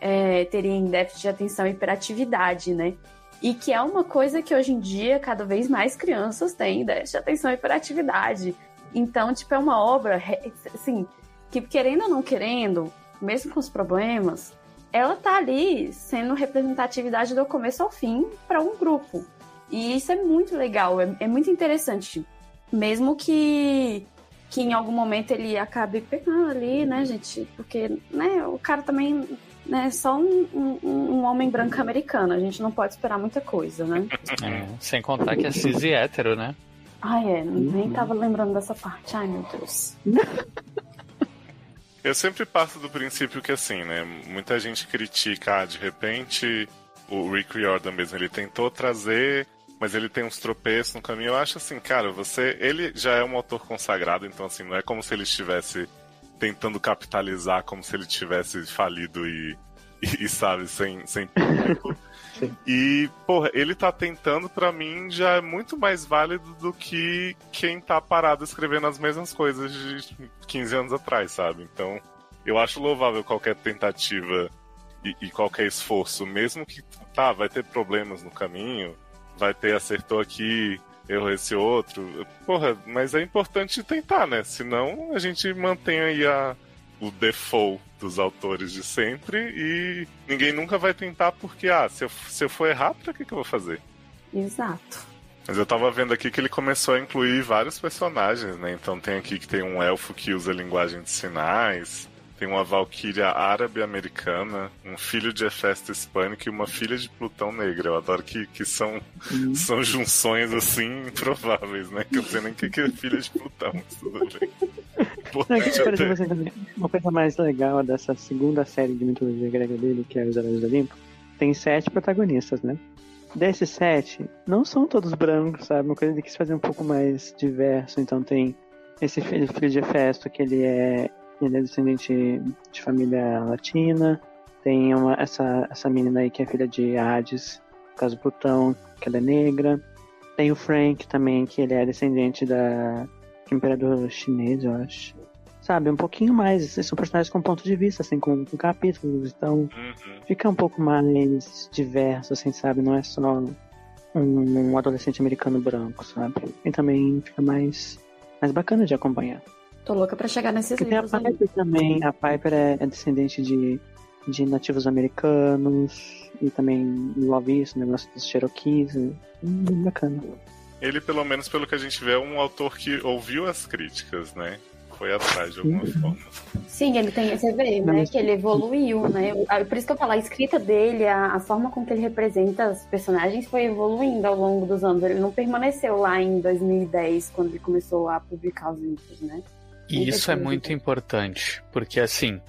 Speaker 5: É, terem déficit de atenção e hiperatividade, né? E que é uma coisa que hoje em dia cada vez mais crianças têm déficit de atenção e hiperatividade. Então, tipo, é uma obra, assim, que querendo ou não querendo, mesmo com os problemas, ela tá ali sendo representatividade do começo ao fim para um grupo. E isso é muito legal, é, é muito interessante. Mesmo que, que em algum momento ele acabe pegando ali, né, gente? Porque, né, o cara também né, é só um, um- um homem branco americano. A gente não pode esperar muita coisa, né?
Speaker 6: É, sem contar que é cis e hétero, né?
Speaker 5: Ai, é, nem tava lembrando dessa parte. Ai, meu Deus. [laughs]
Speaker 1: Eu sempre parto do princípio que assim, né? Muita gente critica, ah, de repente, o Rick Riordan mesmo, ele tentou trazer, mas ele tem uns tropeços no caminho. Eu acho assim, cara, você. Ele já é um autor consagrado, então assim, não é como se ele estivesse tentando capitalizar, como se ele tivesse falido e, [laughs] e, e, sabe, sem, sem público. E, porra, ele tá tentando, pra mim, já é muito mais válido do que quem tá parado escrevendo as mesmas coisas de 15 anos atrás, sabe? Então, eu acho louvável qualquer tentativa e, e qualquer esforço, mesmo que, tá, vai ter problemas no caminho, vai ter acertou aqui, errou esse outro. Porra, mas é importante tentar, né? Senão a gente mantém aí a, o default dos autores de sempre e ninguém nunca vai tentar porque, ah, se eu, se eu for errar, pra que, que eu vou fazer?
Speaker 5: Exato.
Speaker 1: Mas eu tava vendo aqui que ele começou a incluir vários personagens, né? Então tem aqui que tem um elfo que usa linguagem de sinais, tem uma valquíria árabe americana, um filho de Hefesto hispânico e uma filha de Plutão negra. Eu adoro que, que são, uhum. são junções assim improváveis, né? Que eu não sei nem o que é filha de Plutão, mas tudo bem.
Speaker 7: Não, [laughs] uma coisa mais legal dessa segunda série de mitologia grega dele, que é Os Heróis do Olimpo, tem sete protagonistas, né? Desses sete, não são todos brancos, sabe? Uma coisa que quis fazer um pouco mais diverso. Então tem esse filho, filho de Hefesto, que ele é ele é descendente de família latina. Tem uma, essa, essa menina aí que é filha de Hades, no caso Plutão, que ela é negra. Tem o Frank também, que ele é descendente da imperador chinês, eu acho. Sabe, um pouquinho mais. Esses são personagens com ponto de vista, assim, com, com capítulos. Então, uhum. fica um pouco mais diverso, assim, sabe? Não é só um, um adolescente americano branco, sabe? E também fica mais, mais bacana de acompanhar.
Speaker 5: Tô louca pra chegar nesses
Speaker 7: Porque livros. Tem a Piper também. A Piper é, é, descendente de, de nativos americanos. E também envolve isso, negócio dos Cherokees. É bem bacana.
Speaker 1: Ele, pelo menos pelo que a gente vê, é um autor que ouviu as críticas, né? Foi atrás de alguma forma.
Speaker 5: Sim, ele tem, você vê, né, que ele evoluiu, né? Por isso que eu falo, a escrita dele, a, a, forma com que ele representa os personagens foi evoluindo ao longo dos anos. Ele não permaneceu lá em 2010, quando ele começou a publicar os livros, né?
Speaker 6: E isso é muito importante, porque assim,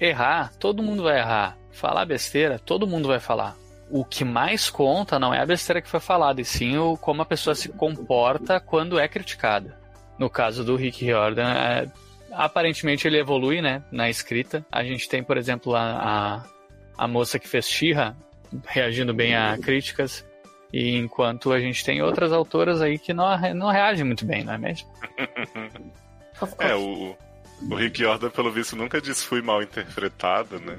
Speaker 6: errar, todo mundo vai errar. Falar besteira, todo mundo vai falar. O que mais conta não é a besteira que foi falada, e sim o como a pessoa se comporta quando é criticada. No caso do Rick Riordan, é, aparentemente ele evolui, né, na escrita. A gente tem, por exemplo, a, a, a moça que fez Shira reagindo bem a críticas. E enquanto a gente tem outras autoras aí que não, não reagem muito bem, não é mesmo? [laughs]
Speaker 1: É, o, o Rick Jordan, pelo visto, nunca disse fui mal interpretado, né?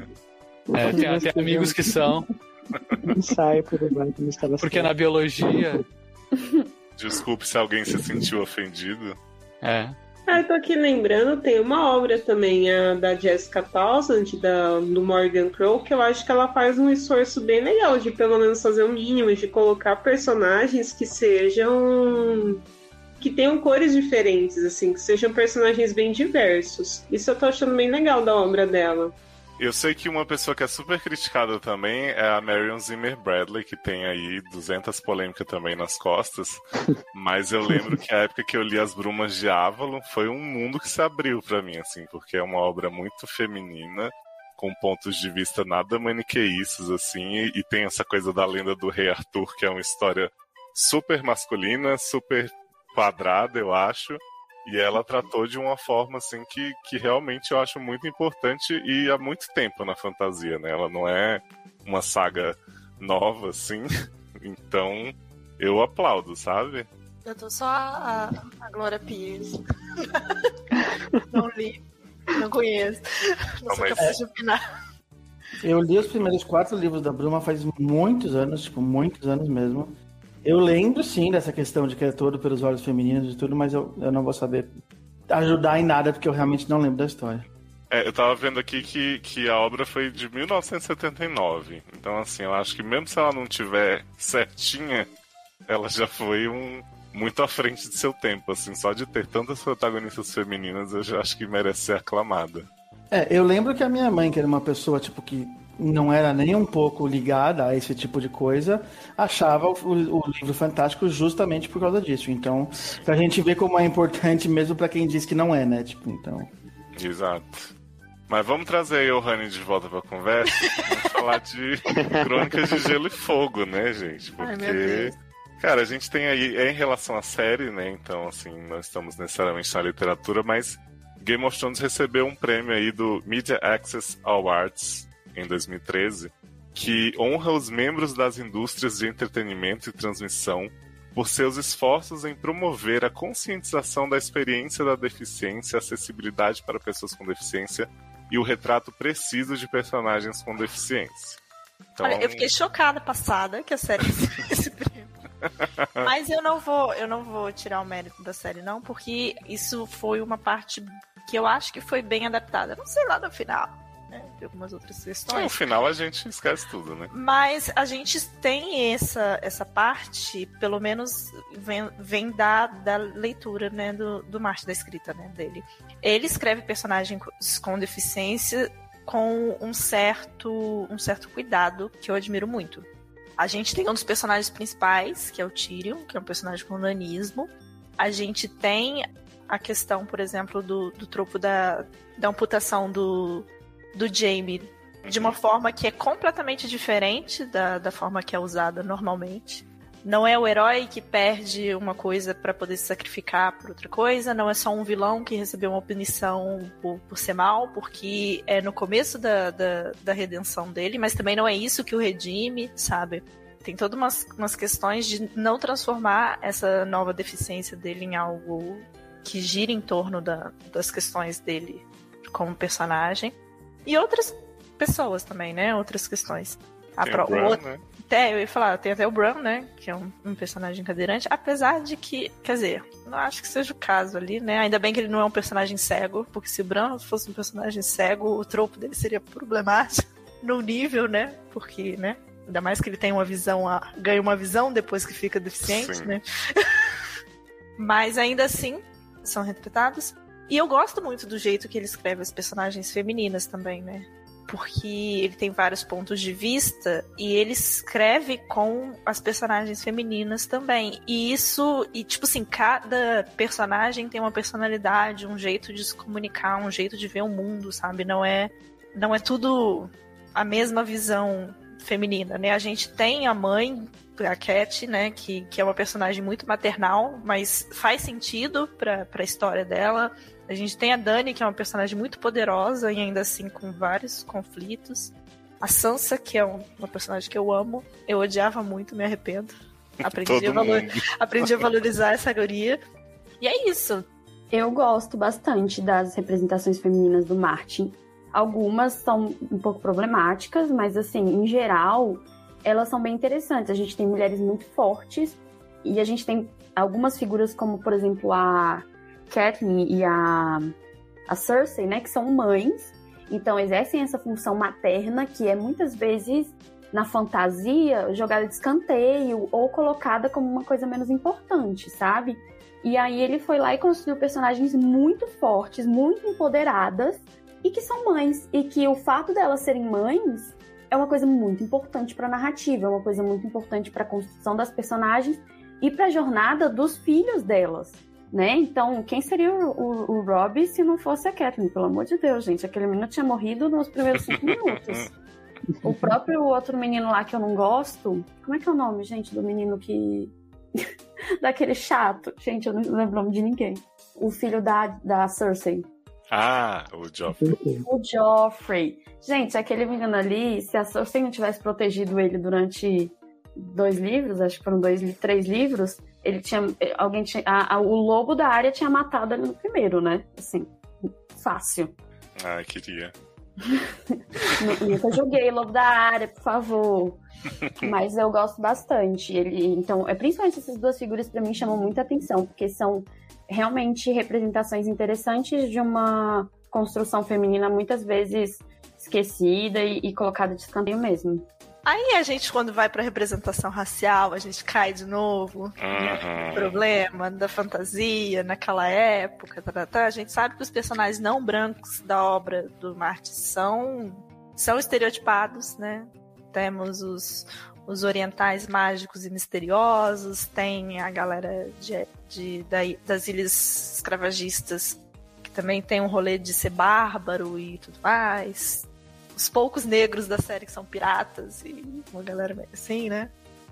Speaker 6: É, tem até amigos que são. [laughs]
Speaker 7: Ensaio por estava
Speaker 6: Porque na biologia.
Speaker 1: Desculpe se alguém se sentiu ofendido.
Speaker 6: É.
Speaker 3: Ah, eu tô aqui lembrando, tem uma obra também, a da Jessica Townsend, da, do Morgan Crow, que eu acho que ela faz um esforço bem legal de pelo menos fazer o um mínimo, de colocar personagens que sejam que tenham cores diferentes, assim, que sejam personagens bem diversos. Isso eu tô achando bem legal da obra dela.
Speaker 1: Eu sei que uma pessoa que é super criticada também é a Marion Zimmer Bradley, que tem aí 200 polêmicas também nas costas. [laughs] Mas eu lembro que a época que eu li As Brumas de Avalon foi um mundo que se abriu para mim, assim, porque é uma obra muito feminina, com pontos de vista nada maniqueístas, assim, e tem essa coisa da lenda do Rei Arthur, que é uma história super masculina, super quadrada, eu acho. E ela tratou de uma forma assim que, que realmente eu acho muito importante e há muito tempo na fantasia, né? Ela não é uma saga nova, assim. [laughs] Então eu aplaudo, sabe?
Speaker 2: Eu tô só a, a Glória Pires. [laughs] não li, não conheço. Não, não sou capaz de opinar.
Speaker 4: Eu li os primeiros quatro livros da Bruma faz muitos anos, tipo, muitos anos mesmo. Eu lembro sim dessa questão de que é todo pelos olhos femininos e tudo, mas eu, eu não vou saber ajudar em nada porque eu realmente não lembro da história.
Speaker 1: É, eu tava vendo aqui que, que a obra foi de 1979. Então, assim, eu acho que mesmo se ela não tiver certinha, ela já foi um muito à frente de seu tempo, assim, só de ter tantas protagonistas femininas, eu já acho que merece ser aclamada.
Speaker 4: É, eu lembro que a minha mãe, que era uma pessoa, tipo, que não era nem um pouco ligada a esse tipo de coisa, achava o, o livro fantástico justamente por causa disso. Então, pra gente ver como é importante [laughs] mesmo para quem diz que não é, né? Tipo, então.
Speaker 1: Exato. Mas vamos trazer o Rani de volta pra conversa. [laughs] vamos falar de Crônicas de Gelo e Fogo, né, gente? Porque. Ai, cara, a gente tem aí, é em relação à série, né? Então, assim, não estamos necessariamente na literatura, mas Game of Thrones recebeu um prêmio aí do Media Access Awards em 2013, que honra os membros das indústrias de entretenimento e transmissão por seus esforços em promover a conscientização da experiência da deficiência, acessibilidade para pessoas com deficiência e o retrato preciso de personagens com deficiência.
Speaker 2: Então... Olha, eu fiquei chocada passada que a série [laughs] esse prêmio. [laughs] Mas eu não vou, eu não vou tirar o mérito da série não, porque isso foi uma parte que eu acho que foi bem adaptada. Não sei lá no final. Algumas outras
Speaker 1: No
Speaker 2: questões.
Speaker 1: final a gente esquece tudo, né?
Speaker 2: Mas a gente tem essa, essa parte, pelo menos vem, vem da, da leitura, né, do, do Marte, da escrita, né, dele. Ele escreve personagens com deficiência com um certo, um certo cuidado que eu admiro muito. A gente tem um dos personagens principais, que é o Tyrion, que é um personagem com nanismo. A gente tem a questão, por exemplo, do, do tropo da, da amputação do, do Jaime de uma forma que é completamente diferente da, da forma que é usada normalmente. Não é o herói que perde uma coisa para poder se sacrificar por outra coisa, não é só um vilão que recebeu uma punição por, por ser mal, porque é no começo da, da, da redenção dele, mas também não é isso que o redime, sabe? Tem todas umas, umas questões de não transformar essa nova deficiência dele em algo que gira em torno da, das questões dele como personagem. E outras pessoas também, né? Outras questões. A
Speaker 1: Tem
Speaker 2: pro- outro-
Speaker 1: né?
Speaker 2: até, eu ia falar, tem até o Bran, né? Que é um, um personagem cadeirante. Apesar de que, quer dizer, não acho que seja o caso ali, né? Ainda bem que ele não é um personagem cego, porque se o Bran fosse um personagem cego, o tropo dele seria problemático [laughs] no nível, né? Porque, né? Ainda mais que ele tem uma visão, a- ganha uma visão depois que fica deficiente,
Speaker 1: Sim.
Speaker 2: né? [laughs] Mas ainda assim, são retratados. E eu gosto muito do jeito que ele escreve as personagens femininas também, né? Porque ele tem vários pontos de vista e ele escreve com as personagens femininas também. E isso, e tipo assim, cada personagem tem uma personalidade, um jeito de se comunicar, um jeito de ver o mundo, sabe? Não é, não é tudo a mesma visão feminina, né? A gente tem a mãe, a Cat, né, que, que é uma personagem muito maternal, mas faz sentido pra, pra história dela. A gente tem a Dani, que é uma personagem muito poderosa e ainda assim com vários conflitos. A Sansa, que é um- uma personagem que eu amo. Eu odiava muito, me arrependo. [laughs] Aprendi, a, valor- [laughs] aprendi a valorizar essa guria. E é isso.
Speaker 5: Eu gosto bastante das representações femininas do Martin. Algumas são um pouco problemáticas, mas assim, em geral, elas são bem interessantes. A gente tem mulheres muito fortes e a gente tem algumas figuras como, por exemplo, a Catelyn e a, a Cersei, né, que são mães. Então exercem essa função materna que é muitas vezes na fantasia jogada de escanteio ou colocada como uma coisa menos importante, sabe? E aí ele foi lá e construiu personagens muito fortes, muito empoderadas e que são mães e que o fato delas serem mães é uma coisa muito importante para a narrativa, é uma coisa muito importante para a construção das personagens e para a jornada dos filhos delas, né? Então, quem seria o, o, o Robbie se não fosse a Catherine? Pelo amor de Deus, gente, aquele menino tinha morrido nos primeiros cinco minutos. [laughs] O próprio outro menino lá que eu não gosto, como é que é o nome, gente, do menino que [laughs] daquele chato. Gente, eu não lembro o nome de ninguém. O filho da, da Cersei.
Speaker 1: Ah, o Joffrey.
Speaker 5: O Joffrey. Gente, aquele menino ali, se a Cersei não tivesse protegido ele durante dois livros, acho que foram dois, três livros, ele tinha. Alguém tinha. a- a- o lobo da área tinha matado ele no primeiro, né? Assim, fácil.
Speaker 1: Ah, queria. [laughs]
Speaker 5: Nu- Nunca joguei Lobo da Área, por favor. Mas eu gosto bastante. Ele, então, é principalmente essas duas figuras pra mim chamam muita atenção, porque são realmente representações interessantes de uma construção feminina muitas vezes esquecida e, e colocada de escanteio mesmo.
Speaker 2: Aí a gente, quando vai pra representação racial, a gente cai de novo.
Speaker 1: Uhum.
Speaker 2: problema da fantasia naquela época, tá, tá, tá. a gente sabe que os personagens não brancos da obra do Martin são, são estereotipados, né? Temos os, os orientais mágicos e misteriosos, tem a galera de, de- da- das ilhas escravagistas, que também tem um rolê de ser bárbaro e tudo mais. Os poucos negros da série que são piratas e uma galera meio assim, né?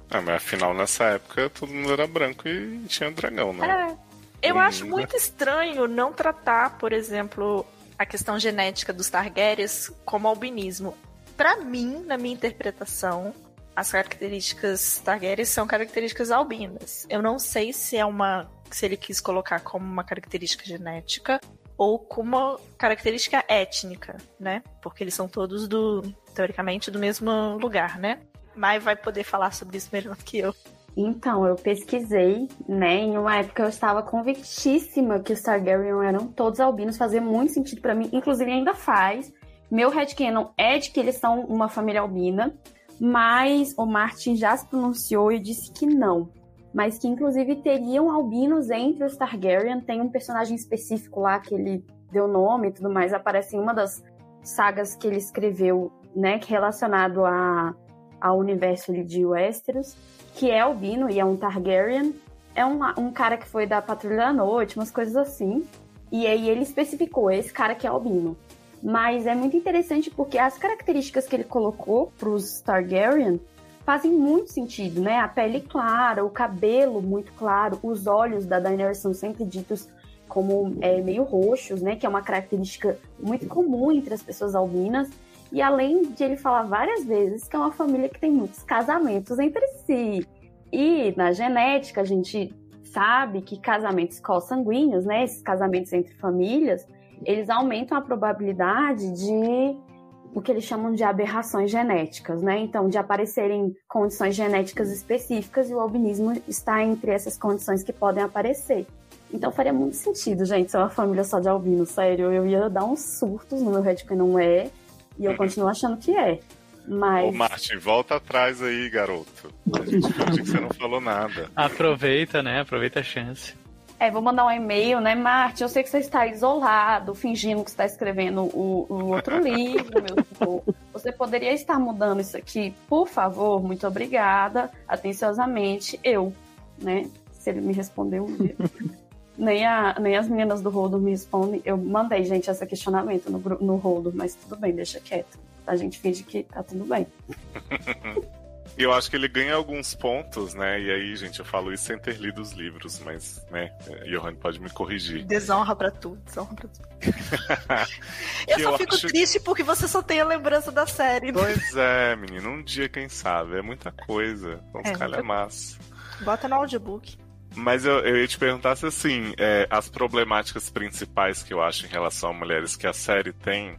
Speaker 1: Ah, mas afinal, nessa época, todo mundo era branco e tinha dragão, né?
Speaker 2: É. Eu
Speaker 1: Hum,
Speaker 2: acho muito estranho não tratar, por exemplo, a questão genética dos Targaryens como albinismo. Pra mim, na minha interpretação, as características Targaryens são características albinas. Eu não sei se é uma se ele quis colocar como uma característica genética ou como uma característica étnica, né? Porque eles são todos do teoricamente do mesmo lugar, né? Mai vai poder falar sobre isso melhor que eu.
Speaker 5: Então, eu pesquisei, né? Em uma época eu estava convictíssima que os Targaryen eram todos albinos, fazia muito sentido pra mim, inclusive ainda faz. Meu headcanon é de que eles são uma família albina, mas o Martin já se pronunciou e disse que não. Mas que inclusive teriam albinos entre os Targaryen. Tem um personagem específico lá que ele deu nome e tudo mais, aparece em uma das sagas que ele escreveu, né, relacionado a, ao universo de Westeros, que é albino e é um Targaryen. É um, um cara que foi da Patrulha da Noite, umas coisas assim. E aí ele especificou esse cara que é albino. Mas é muito interessante porque as características que ele colocou para os Targaryen fazem muito sentido, né? A pele clara, o cabelo muito claro, os olhos da Daenerys são sempre ditos como é, meio roxos, né? Que é uma característica muito comum entre as pessoas albinas. E além de ele falar várias vezes que é uma família que tem muitos casamentos entre si. E na genética a gente sabe que casamentos consanguíneos, né? Esses casamentos entre famílias, eles aumentam a probabilidade de o que eles chamam de aberrações genéticas, né? Então, de aparecerem condições genéticas específicas e o albinismo está entre essas condições que podem aparecer. Então faria muito sentido, gente, ser uma família só de albino, sério. Eu ia dar uns surtos no meu Red que não é, e eu continuo achando que é. Mas...
Speaker 1: Ô, Martin, volta atrás aí, garoto. A gente finge que você não falou nada.
Speaker 6: Aproveita, né? Aproveita a chance.
Speaker 5: É, vou mandar um e-mail, né, Martin? Eu sei que você está isolado, fingindo que está escrevendo o, o outro [laughs] livro, meu senhor. Você poderia estar mudando isso aqui, por favor? Muito obrigada, atenciosamente. Eu, né? Se ele me respondeu um [laughs] dia nem, a, nem as meninas do Rodo me respondem. Eu mandei, gente, esse questionamento no, no Rodo, mas tudo bem, deixa quieto. A gente finge que tá tudo bem. [laughs]
Speaker 1: E eu acho que ele ganha alguns pontos, né? E aí, gente, eu falo isso sem ter lido os livros, mas, né, Johan pode me corrigir.
Speaker 2: Desonra pra tudo, desonra pra tudo. [laughs] eu só eu fico acho... triste porque você só tem a lembrança da série.
Speaker 1: Pois é, menino, um dia, quem sabe? É muita coisa. Vamos é, calhamaço.
Speaker 2: Bota no audiobook.
Speaker 1: Mas eu, eu ia te perguntar se, assim, é, as problemáticas principais que eu acho em relação a mulheres que a série tem,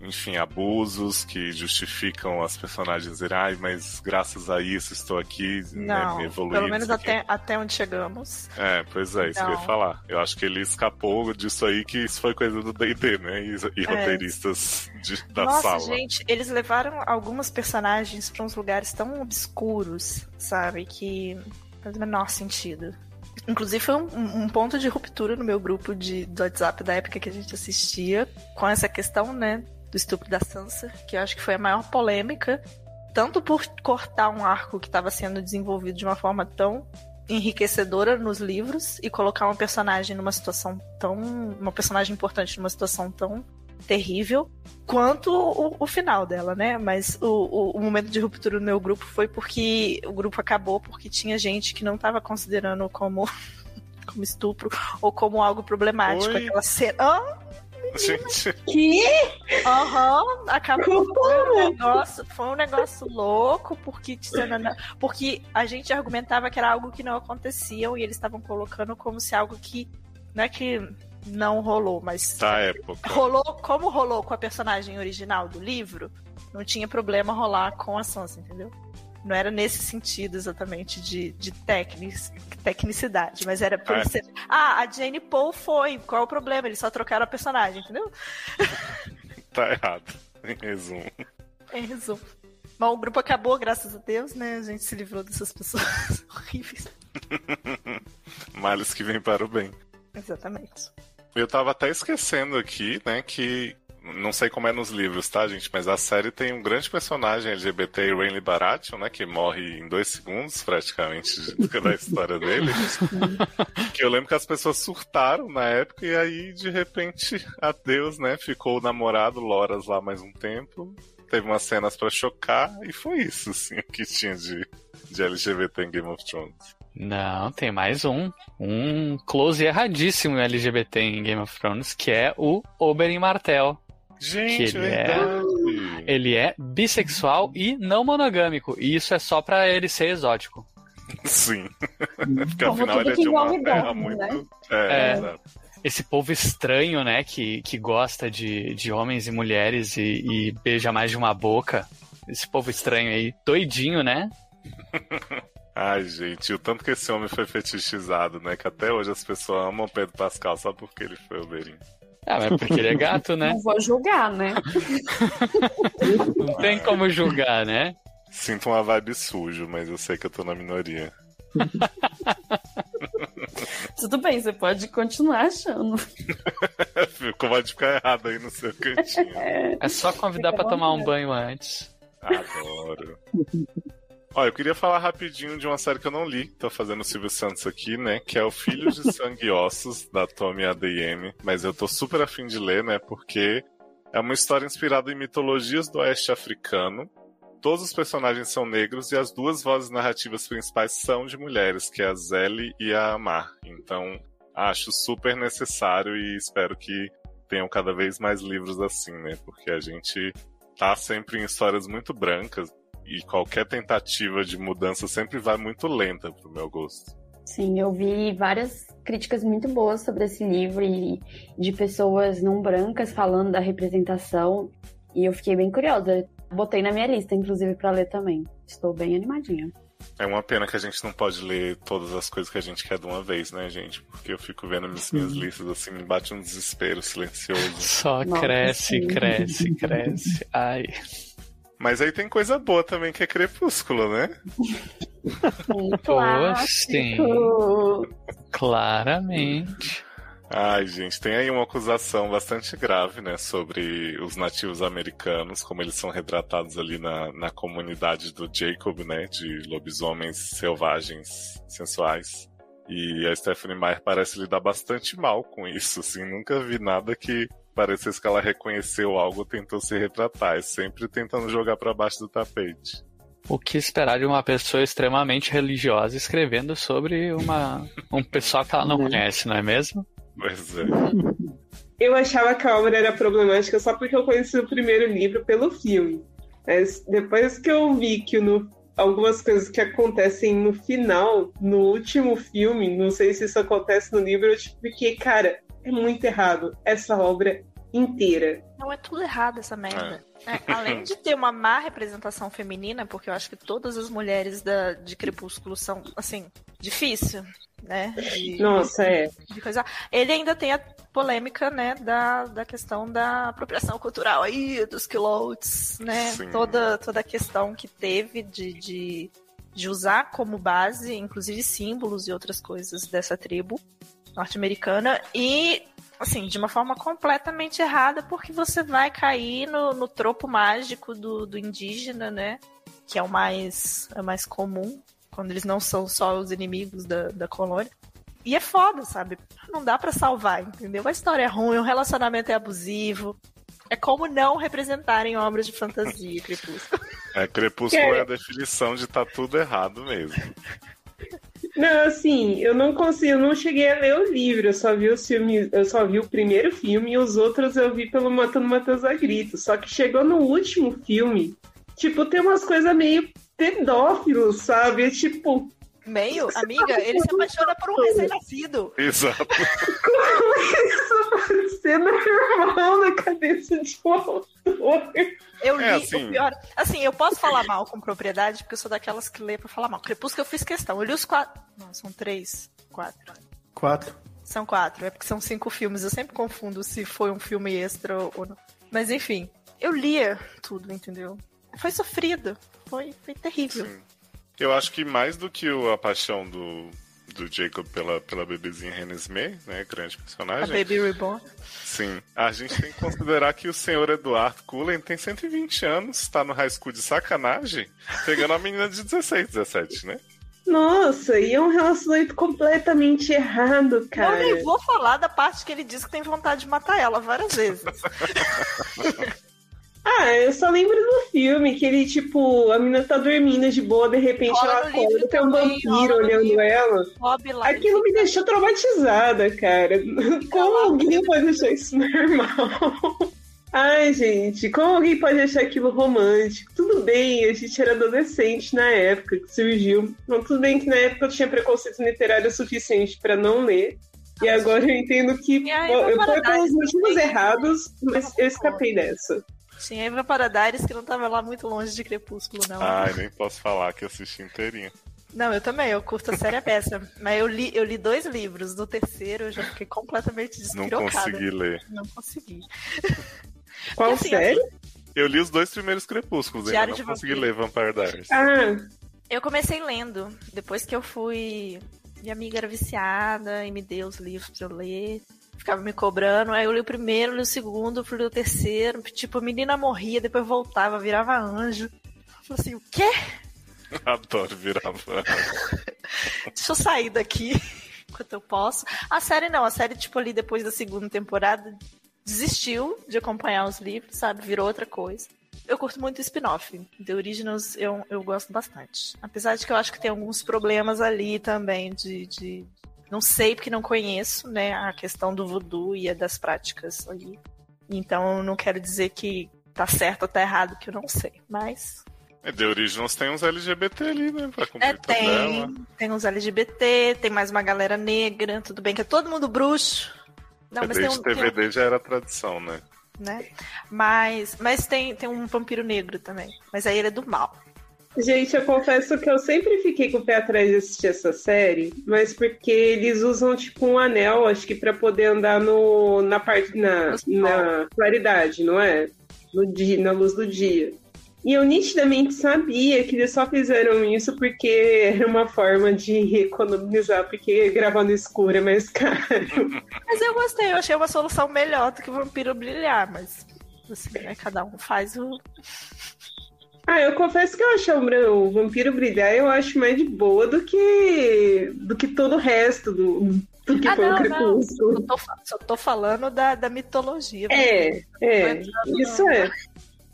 Speaker 1: enfim, abusos que justificam as personagens dizerem, ai, mas graças a isso estou aqui,
Speaker 2: né, Não,
Speaker 1: né, me evoluindo.
Speaker 2: Pelo menos até, até onde chegamos.
Speaker 1: É, pois é, isso Não. que eu ia falar. Eu acho que ele escapou disso aí, que isso foi coisa do D&D, né, e, e é. roteiristas de, da
Speaker 2: Nossa,
Speaker 1: sala.
Speaker 2: Nossa, gente, eles levaram algumas personagens para uns lugares tão obscuros, sabe, que faz o menor sentido. Inclusive foi um, um, ponto de ruptura no meu grupo de, do WhatsApp da época que a gente assistia, com essa questão, né, do estupro da Sansa, que eu acho que foi a maior polêmica, tanto por cortar um arco que estava sendo desenvolvido de uma forma tão enriquecedora nos livros e colocar uma personagem numa situação tão. uma personagem importante numa situação tão terrível, quanto o, o final dela, né? Mas o, o, o, momento de ruptura no meu grupo foi porque o grupo acabou porque tinha gente que não estava considerando como, [laughs] como estupro ou como algo problemático. Oi? Aquela cena. Ah,
Speaker 3: Gente. Que?
Speaker 2: Aham, uhum, acabou. Foi um, negócio, foi um negócio louco, porque, porque a gente argumentava que era algo que não acontecia e eles estavam colocando como se algo que. Não é que não rolou, mas.
Speaker 1: Da época.
Speaker 2: Rolou como rolou com a personagem original do livro, não tinha problema rolar com a Sansa, entendeu? Não era nesse sentido exatamente de, de tecnic, tecnicidade, mas era por é. ser. Ah, a Jane Paul foi. Qual é o problema? Eles só trocaram a personagem, entendeu? [laughs]
Speaker 1: tá errado. Em resumo.
Speaker 2: Em resumo. Bom, o grupo acabou, graças a Deus, né? A gente se livrou dessas pessoas [laughs] horríveis. [laughs]
Speaker 1: Males que vem para o bem.
Speaker 2: Exatamente.
Speaker 1: Eu tava até esquecendo aqui, né, que não sei como é nos livros, tá, gente? Mas a série tem um grande personagem LGBT, Renly Baratheon, né? Que morre em dois segundos, praticamente, [laughs] da história dele. [laughs] que eu lembro que as pessoas surtaram na época e aí, de repente, adeus, né? Ficou o namorado Loras lá mais um tempo. Teve umas cenas para chocar e foi isso, assim, o que tinha de, de LGBT em Game of Thrones.
Speaker 6: Não, tem mais um. Um close erradíssimo LGBT em Game of Thrones, que é o Oberyn Martell.
Speaker 1: Gente,
Speaker 6: ele é, ele é bissexual e não monogâmico. E isso é só pra ele ser exótico.
Speaker 1: Sim. Porque afinal ele é de uma terra muito. Né?
Speaker 6: É, é. Esse povo estranho, né? Que, que gosta de, de homens e mulheres e, e beija mais de uma boca. Esse povo estranho aí, doidinho, né? [laughs]
Speaker 1: Ai, gente, o tanto que esse homem foi fetichizado, né? Que até hoje as pessoas amam Pedro Pascal só porque ele foi Oberyn.
Speaker 6: Ah, mas porque ele é gato, né?
Speaker 5: Não vou julgar, né?
Speaker 6: Não tem como julgar, né?
Speaker 1: Sinto uma vibe sujo, mas eu sei que eu tô na minoria. [laughs]
Speaker 5: Tudo bem, você pode continuar achando. [laughs]
Speaker 1: Como de ficar errado aí no seu cantinho. [laughs]
Speaker 6: É só convidar pra tomar um banho antes.
Speaker 1: Adoro. Olha, eu queria falar rapidinho de uma série que eu não li, tô fazendo o Silvio Santos aqui, né? Que é o Filhos de [laughs] Sangue e Ossos, da Tommy ADM. Mas eu tô super afim de ler, né? Porque é uma história inspirada em mitologias do oeste africano. Todos os personagens são negros e as duas vozes narrativas principais são de mulheres, que é a Zelle e a Amar. Então, acho super necessário e espero que tenham cada vez mais livros assim, né? Porque a gente tá sempre em histórias muito brancas, e qualquer tentativa de mudança sempre vai muito lenta pro meu gosto.
Speaker 5: Sim, eu vi várias críticas muito boas sobre esse livro e de pessoas não brancas falando da representação e eu fiquei bem curiosa. Botei na minha lista, inclusive, para ler também. Estou bem animadinha.
Speaker 1: É uma pena que a gente não pode ler todas as coisas que a gente quer de uma vez, né, gente? Porque eu fico vendo minhas, minhas listas assim, me bate um desespero silencioso.
Speaker 6: Só Nossa, cresce, sim. cresce, cresce. [laughs] Ai.
Speaker 1: Mas aí tem coisa boa também, que é Crepúsculo, né?
Speaker 6: Sim, Claramente.
Speaker 1: Ai, gente, tem aí uma acusação bastante grave, né, sobre os nativos americanos, como eles são retratados ali na, na comunidade do Jacob, né, de lobisomens selvagens, sensuais. E a Stephanie Meyer parece lidar bastante mal com isso, assim, nunca vi nada que parecesse que ela reconheceu algo tentou se retratar. É sempre tentando jogar para baixo do tapete.
Speaker 6: O que esperar de uma pessoa extremamente religiosa escrevendo sobre uma, [laughs] um pessoal que ela não conhece, não é mesmo?
Speaker 1: Pois é. [laughs]
Speaker 3: Eu achava que a obra era problemática só porque eu conheci o primeiro livro pelo filme. Mas depois que eu vi que no, algumas coisas que acontecem no final, no último filme, não sei se isso acontece no livro, eu tipo, fiquei, cara, é muito errado. Essa obra inteira.
Speaker 2: Não é tudo errado essa merda. É. É, além de ter uma má representação feminina, porque eu acho que todas as mulheres da, de Crepúsculo são, assim, difícil, né? De,
Speaker 3: Nossa, é.
Speaker 2: De coisa. Ele ainda tem a polêmica, né, da, da questão da apropriação cultural aí, dos quilotes, né? Toda, toda a questão que teve de, de, de usar como base, inclusive símbolos e outras coisas dessa tribo norte-americana. E assim, de uma forma completamente errada, porque você vai cair no, no tropo mágico do, do indígena, né? Que é o mais, é o mais comum, quando eles não são só os inimigos da, da colônia. E é foda, sabe? Não dá para salvar, entendeu? A história é ruim, o relacionamento é abusivo. É como não representarem obras de fantasia, Crepúsculo.
Speaker 1: É, Crepúsculo é, a definição de tá tudo errado mesmo.
Speaker 3: Não, assim, eu não consigo, eu não cheguei a ler o livro, eu só vi os filmes, eu só vi o primeiro filme e os outros eu vi pelo Matando Matheus a Grito. Só que chegou no último filme, tipo, tem umas coisas meio pedófilos, sabe? É tipo,
Speaker 2: Meio, amiga, ele se apaixona por um recém-nascido.
Speaker 1: Exato. [laughs]
Speaker 3: Como isso pode ser normal na cabeça de um autor?
Speaker 2: Eu li é assim... o pior. Assim, eu posso falar mal com propriedade, porque eu sou daquelas que lê pra falar mal. Crepúsculo eu fiz questão. Eu li os quatro. Não, são três. Quatro.
Speaker 4: Quatro.
Speaker 2: São quatro. É porque são cinco filmes. Eu sempre confundo se foi um filme extra ou não. Mas enfim, eu lia tudo, entendeu? Foi sofrido. Foi, foi terrível. Sim.
Speaker 1: Eu acho que mais do que a paixão do, do Jacob pela, pela bebezinha Renesmee, né? Grande personagem. A
Speaker 2: Baby Reborn.
Speaker 1: Sim. A gente tem que considerar que o senhor Eduardo Cullen tem 120 anos, tá no high school de sacanagem, pegando a menina de 16, 17, né?
Speaker 3: Nossa, e é um relacionamento completamente errado, cara.
Speaker 2: Eu nem vou falar da parte que ele diz que tem vontade de matar ela várias vezes. [laughs]
Speaker 3: Ah, eu só lembro do filme que ele, tipo, a menina tá dormindo de boa, de repente Rola ela acorda, tem um vampiro olhando ela. Aquilo me deixou traumatizada, cara. Como alguém pode achar isso normal? Ai, gente, como alguém pode achar aquilo romântico? Tudo bem, a gente era adolescente na época que surgiu. Não, tudo bem que na época eu tinha preconceito literário suficiente para não ler. E agora eu entendo que eu fui pelos motivos errados, mas eu escapei dessa.
Speaker 2: Sim, Eva Paradares que não tava lá muito longe de Crepúsculo, não.
Speaker 1: Ai, nem posso falar que assisti inteirinho.
Speaker 2: Não, eu também, eu curto a série é peça. Mas eu li, eu li dois livros. No terceiro eu já fiquei completamente despirocada.
Speaker 1: Não consegui ler.
Speaker 2: Não consegui. [laughs]
Speaker 3: Qual
Speaker 2: assim,
Speaker 3: série?
Speaker 1: Eu li os dois primeiros crepúsculos, ainda
Speaker 2: Diário
Speaker 1: não
Speaker 2: de
Speaker 1: consegui
Speaker 2: Vampiro.
Speaker 1: ler Vampire Diaries.
Speaker 3: Ah,
Speaker 2: Eu comecei lendo. Depois que eu fui. Minha amiga era viciada e me deu os livros pra eu ler. Ficava me cobrando. Aí eu li o primeiro, li o segundo, fui o terceiro. Tipo, a menina morria, depois voltava, virava anjo. Eu falei assim, o quê? [laughs]
Speaker 1: Adoro virar van.
Speaker 2: Deixa eu sair daqui [laughs] enquanto eu posso. A série não, a série, tipo, ali depois da segunda temporada, desistiu de acompanhar os livros, sabe? Virou outra coisa. Eu curto muito o spin-off. The Originals eu, eu gosto bastante. Apesar de que eu acho que tem alguns problemas ali também de. de... Não sei porque não conheço, né? A questão do voodoo e a das práticas ali. Então eu não quero dizer que tá certo ou tá errado, que eu não sei. Mas
Speaker 1: É, The Originals tem uns LGBT ali, né? Pra cumprir
Speaker 2: é,
Speaker 1: tabela.
Speaker 2: tem, tem uns LGBT, tem mais uma galera negra, tudo bem que é todo mundo bruxo. Não, mas tem
Speaker 1: Desde
Speaker 2: tem um-
Speaker 1: TVD já era tradição, né?
Speaker 2: né? Mas, mas tem, tem um vampiro negro também. Mas aí ele é do mal.
Speaker 3: Gente, eu confesso que eu sempre fiquei com o pé atrás de assistir essa série, mas porque eles usam tipo um anel, acho que pra poder andar no, na parte na, na claridade, não é? No dia, na luz do dia. E eu nitidamente sabia que eles só fizeram isso porque era uma forma de economizar, porque gravar no escuro é mais caro. [laughs]
Speaker 2: Mas eu gostei, eu achei uma solução melhor do que o vampiro brilhar, mas assim, né, cada um faz o.
Speaker 3: Ah, eu confesso que eu acho o vampiro brilhar, eu acho mais de boa do que do que todo o resto do, do que
Speaker 2: Ah,
Speaker 3: foi
Speaker 2: não,
Speaker 3: o
Speaker 2: não.
Speaker 3: Crepúsculo.
Speaker 2: Eu tô, fa- só tô falando da, da mitologia.
Speaker 3: É, é, isso é.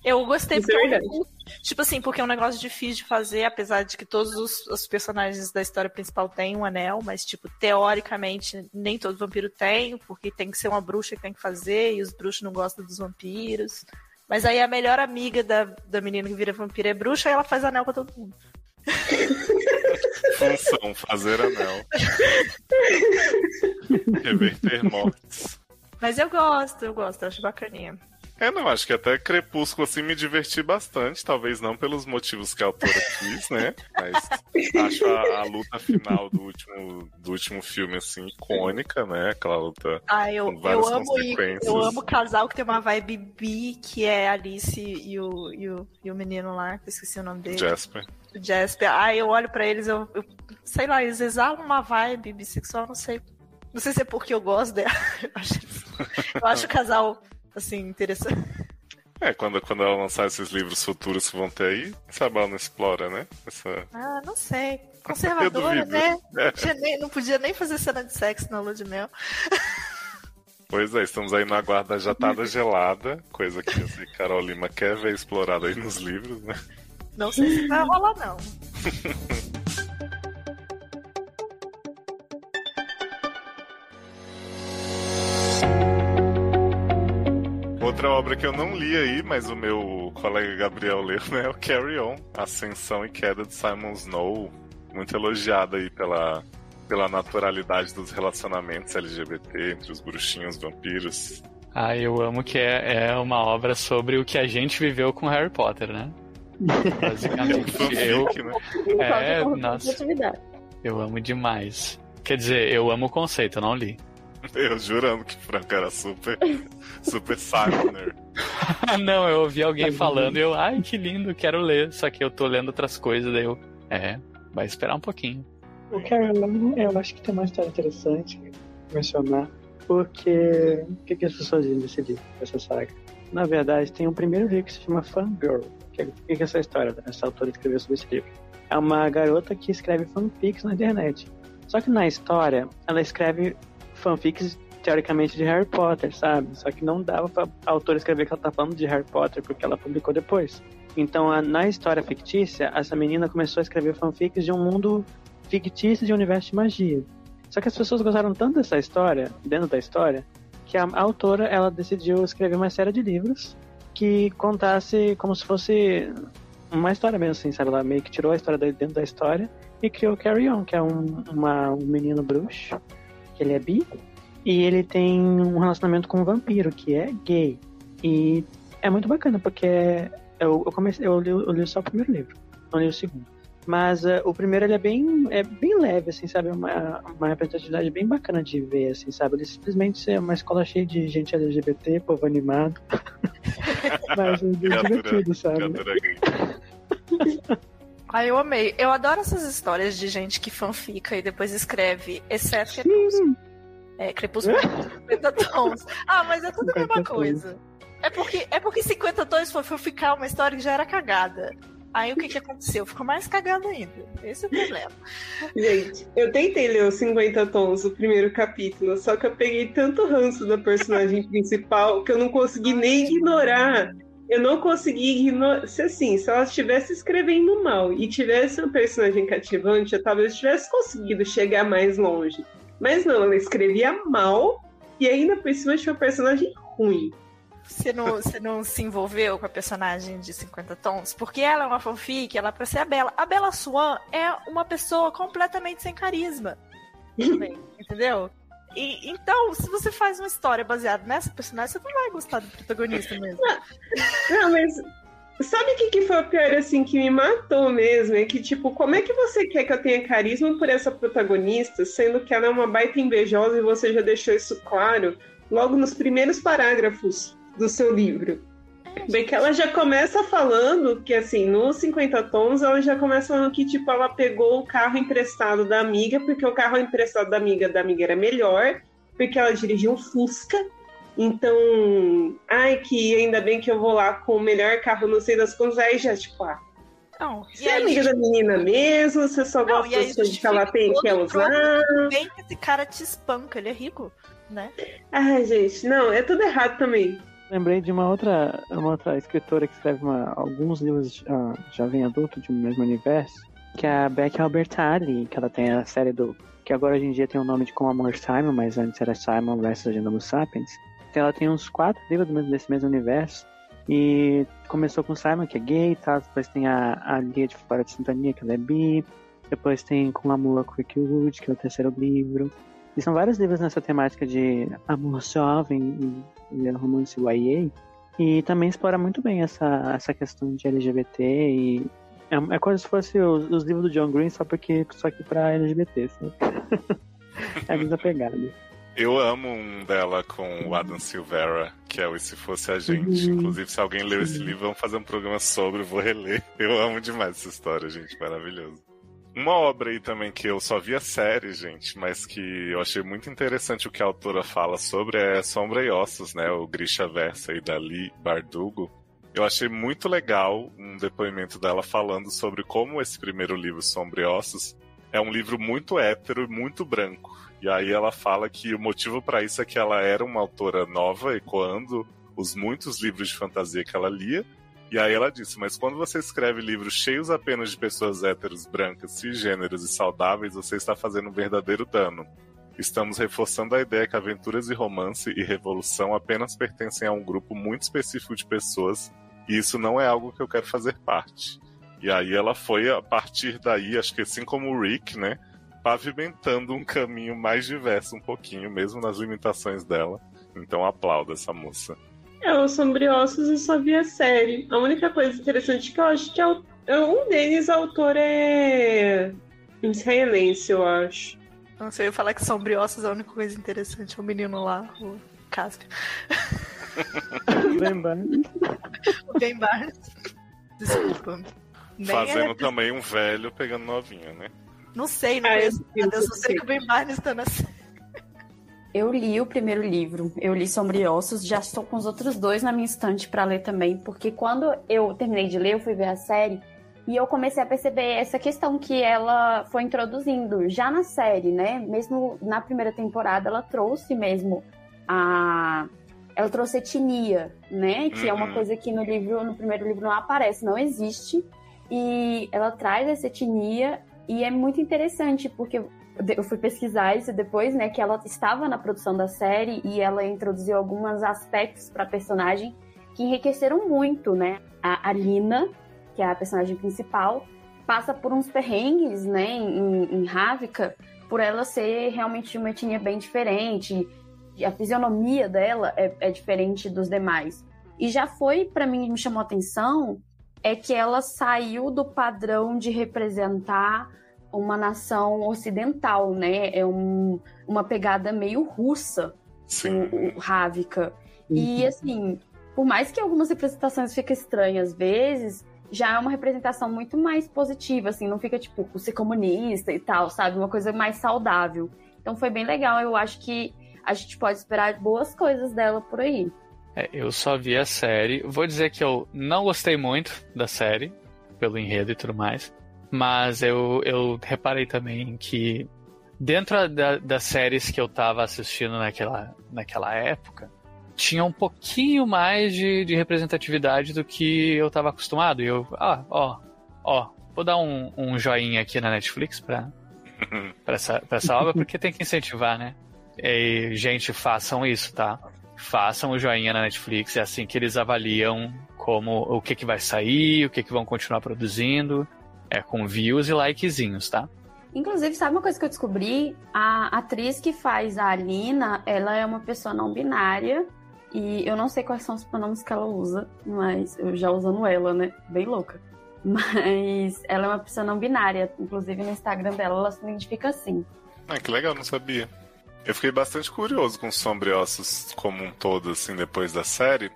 Speaker 2: Eu gostei
Speaker 3: Isso é
Speaker 2: porque. eu- tipo assim, porque é um negócio difícil de fazer, apesar de que todos os, os personagens da história principal têm um anel, mas, tipo, teoricamente, nem todo vampiro tem, porque tem que ser uma bruxa que tem que fazer, e os bruxos não gostam dos vampiros. Mas aí a melhor amiga da, da menina que vira vampiro é bruxa e ela faz anel pra todo mundo. [laughs]
Speaker 1: Função, fazer anel. Reverter mortes.
Speaker 2: Mas eu gosto, eu gosto, eu acho bacaninha.
Speaker 1: É, não, acho que até Crepúsculo, assim, me diverti bastante. Talvez não pelos motivos que a autora [laughs] quis, né? Mas acho a, a luta final do último, do último filme, assim, icônica, né? Aquela luta
Speaker 2: Ah, eu,
Speaker 1: com várias
Speaker 2: eu amo
Speaker 1: consequências.
Speaker 2: eu amo casal que tem uma vibe bi, que é a Alice e o, e o, e o menino lá, que eu esqueci o nome dele.
Speaker 1: Jasper.
Speaker 2: o Jasper. Aí eu olho pra eles, eu, eu- sei lá, eles exalam uma vibe bissexual, não sei. Não sei se é porque eu gosto dela. [laughs] Eu acho, eu acho o casal, assim, interessante.
Speaker 1: É, quando, quando ela lançar esses livros futuros que vão ter aí, sabe, ela não explora, né? Essa...
Speaker 2: Ah, não sei. [laughs] Conservadora, né?
Speaker 1: É.
Speaker 2: Nem- não podia nem fazer cena de sexo na lua de mel.
Speaker 1: Pois é, estamos aí na guarda jatada [laughs] gelada, coisa que assim, Carol Lima quer ver explorada aí nos livros, né?
Speaker 2: Não sei se vai rolar, não. [laughs]
Speaker 1: Outra obra que eu não li aí, mas o meu colega Gabriel leu, né? É o Carry On, Ascensão e Queda de Simon Snow. Muito elogiada aí pela, pela naturalidade dos relacionamentos LGBT entre os bruxinhos, vampiros.
Speaker 6: Ah, eu amo que é, é uma obra sobre o que a gente viveu com Harry Potter, né? Basicamente. [laughs] eu,
Speaker 1: né?
Speaker 6: É,
Speaker 5: Falta
Speaker 6: nossa. eu amo demais. Quer dizer, eu amo o conceito, eu não li. [laughs]
Speaker 1: Eu jurando que Franco era super, super Simoner.
Speaker 6: Ah, [laughs] não, eu ouvi alguém falando e eu, ai, que lindo, quero ler. Só que eu tô lendo outras coisas, daí eu, é, vai esperar um pouquinho.
Speaker 7: O Carolyn, eu acho que tem uma história interessante mencionar, porque o que, que as pessoas dizem desse livro, dessa saga? Na verdade, tem um primeiro livro que se chama Fangirl. Que, o que, que é essa história? Essa autora escreveu sobre esse livro. É uma garota que escreve fanfics na internet. Só que na história, ela escreve fanfics teoricamente de Harry Potter, sabe? Só que não dava pra autora escrever que ela tá falando de Harry Potter, porque ela publicou depois. Então, a- na história fictícia, essa menina começou a escrever fanfics de um mundo fictício de um universo de magia. Só que as pessoas gostaram tanto dessa história, dentro da história, que a, a autora ela decidiu escrever uma série de livros que contasse como se fosse uma história mesmo, assim, sabe? Ela meio que tirou a história dentro da história e criou Carry On, que é um, uma- um menino bruxo, que ele é bi, e ele tem um relacionamento com um vampiro, que é gay. E é muito bacana, porque eu, eu comecei, eu li, eu li só o primeiro livro, não li o segundo. Mas uh, o primeiro ele é bem, é bem leve, assim, sabe? Uma, uma representatividade bem bacana de ver, assim, sabe? Ele simplesmente é uma escola cheia de gente LGBT, povo animado. [laughs] Mas é divertido, sabe? [laughs]
Speaker 2: Ah, eu amei. Eu adoro essas histórias de gente que fanfica e depois escreve, exceto Crepúsculo. É, Crepúsculo [laughs] 50 tons. Ah, mas é tudo a mesma coisa. É porque, é porque 50 tons foi fanficar uma história que já era cagada. Aí o que, que aconteceu? Ficou mais cagado ainda. Esse é o problema. [laughs]
Speaker 3: Gente, eu tentei ler os 50 tons, o primeiro capítulo, só que eu peguei tanto ranço da personagem [laughs] principal que eu não consegui nem ignorar. Eu não consegui ignorar. Se assim, se ela estivesse escrevendo mal e tivesse um personagem cativante, eu talvez tivesse conseguido chegar mais longe. Mas não, ela escrevia mal e ainda por cima tinha um personagem ruim.
Speaker 2: Você não, você não se envolveu com a personagem de 50 tons? Porque ela é uma fanfic, ela é pra ser a Bela. A Bela Swan é uma pessoa completamente sem carisma. Também, entendeu? E, então, se você faz uma história baseada nessa personagem, você não vai gostar do protagonista mesmo.
Speaker 3: Não, mas Sabe o que, que foi o pior, assim, que me matou mesmo? É que, tipo, como é que você quer que eu tenha carisma por essa protagonista, sendo que ela é uma baita invejosa e você já deixou isso claro logo nos primeiros parágrafos do seu livro. Bem que ela já começa falando que, assim, nos 50 tons, ela já começa falando que, tipo, ela pegou o carro emprestado da amiga, porque o carro emprestado da amiga da amiga era melhor, porque ela dirigia um Fusca. Então, ai, que ainda bem que eu vou lá com o melhor carro, não sei das contas, aí já, tipo, ah. Não, você é amiga da menina mesmo, você só não, gosta das coisas que ela quer usar.
Speaker 2: Bem que esse cara te espanca, ele é rico, né?
Speaker 3: Ai, gente, não, é tudo errado também.
Speaker 7: Lembrei de uma outra, uma outra escritora que escreve uma, alguns livros uh, jovem adulto de um mesmo universo, que é a Becky Albertalli, que ela tem a série do. que agora hoje em dia tem o nome de Com Amor Simon, mas antes era Simon vs. Agenda Sapiens. Então ela tem uns quatro livros desse mesmo universo. E começou com Simon, que é gay e tal. Depois tem a, a Lia de Fora de Sintonia, que ela é bi. Depois tem Com Amor Quickwood, que é o terceiro livro. E são vários livros nessa temática de amor jovem romance YA. E também explora muito bem essa, essa questão de LGBT e é, é como se fosse os, os, livros do John Green, só porque só que pra LGBT, sabe? [laughs] é a mesma pegada.
Speaker 1: Eu amo um dela com o Adam Silvera, que é o E Se Fosse a Gente. Uhum. Inclusive, se alguém leu esse livro, vamos fazer um programa sobre, vou reler. Eu amo demais essa história, gente, maravilhoso. Uma obra aí também que eu só vi a série, gente, mas que eu achei muito interessante o que a autora fala sobre é Sombra e Ossos, né? O Grisha Versa aí da Lee Bardugo. Eu achei muito legal um depoimento dela falando sobre como esse primeiro livro, Sombra e Ossos, é um livro muito hétero e muito branco. E aí ela fala que o motivo para isso é que ela era uma autora nova, ecoando os muitos livros de fantasia que ela lia, e aí ela disse: Mas quando você escreve livros cheios apenas de pessoas héteros, brancas, cisgêneros e saudáveis, você está fazendo um verdadeiro dano. Estamos reforçando a ideia que aventuras e romance e revolução apenas pertencem a um grupo muito específico de pessoas, e isso não é algo que eu quero fazer parte. E aí ela foi, a partir daí, acho que assim como o Rick, né? Pavimentando um caminho mais diverso um pouquinho, mesmo nas limitações dela. Então aplauda essa moça.
Speaker 3: É, o Sombriossos eu só vi a série. A única coisa interessante que eu acho que é, o, é um deles, autor é israelense, eu acho.
Speaker 2: Não sei, eu falar que Sombriossos é a única coisa interessante. É o menino lá, o Cáspio. [laughs]
Speaker 7: Ben Barnes.
Speaker 2: O Ben Barnes. Desculpa.
Speaker 1: Nem Fazendo é... também um velho pegando novinha, né?
Speaker 2: Não sei, não ah, conheço nada. Eu só sei que o Ben Barnes tá na série.
Speaker 5: Eu li o primeiro livro, eu li Sombriossos, já estou com os outros dois na minha estante para ler também, porque quando eu terminei de ler, eu fui ver a série e eu comecei a perceber essa questão que ela foi introduzindo já na série, né? Mesmo na primeira temporada, ela trouxe mesmo a ela trouxe etnia, né? Que uhum. é uma uhum. coisa que no livro, no primeiro livro não aparece, não existe. E ela traz essa etnia e é muito interessante porque eu fui pesquisar isso depois, né, que ela estava na produção da série e ela introduziu alguns aspectos para a personagem que enriqueceram muito, né? A, Alina, que é a personagem principal, passa por uns perrengues, né, em, Ravika, por ela ser realmente uma etnia bem diferente, a fisionomia dela é, é diferente dos demais. E já foi, para mim, me chamou a atenção é que ela saiu do padrão de representar uma nação ocidental, né? É um, uma pegada meio russa,
Speaker 1: Sim.
Speaker 5: o, o Ravika. E assim, por mais que algumas representações fiquem estranhas às vezes, já é uma representação muito mais positiva, assim, não fica tipo ser comunista e tal, sabe? Uma coisa mais saudável. Então foi bem legal, eu acho que a gente pode esperar boas coisas dela por aí.
Speaker 6: É, eu só vi a série. Vou dizer que eu não gostei muito da série, pelo enredo e tudo mais. Mas eu, eu reparei também que dentro da, das séries que eu tava assistindo naquela, naquela época, tinha um pouquinho mais de, de representatividade do que eu tava acostumado. E eu, ah, ó, ó, vou dar um, um joinha aqui na Netflix pra, [laughs] pra, essa, pra essa obra, porque tem que incentivar, né? E, gente, façam isso, tá? Façam o joinha na Netflix, é assim que eles avaliam como o que, que vai sair, o que, que vão continuar produzindo. É com views e likezinhos, tá?
Speaker 5: Inclusive, sabe uma coisa que eu descobri? A atriz que faz a Alina, ela é uma pessoa não binária. E eu não sei quais são os pronomes que ela usa, mas eu já usando ela, né? Bem louca. [laughs] Mas ela é uma pessoa não binária. Inclusive no Instagram dela ela se identifica assim.
Speaker 1: Ah, que legal, não sabia. Eu fiquei bastante curioso com os sombriossos como um todo, assim, depois da série.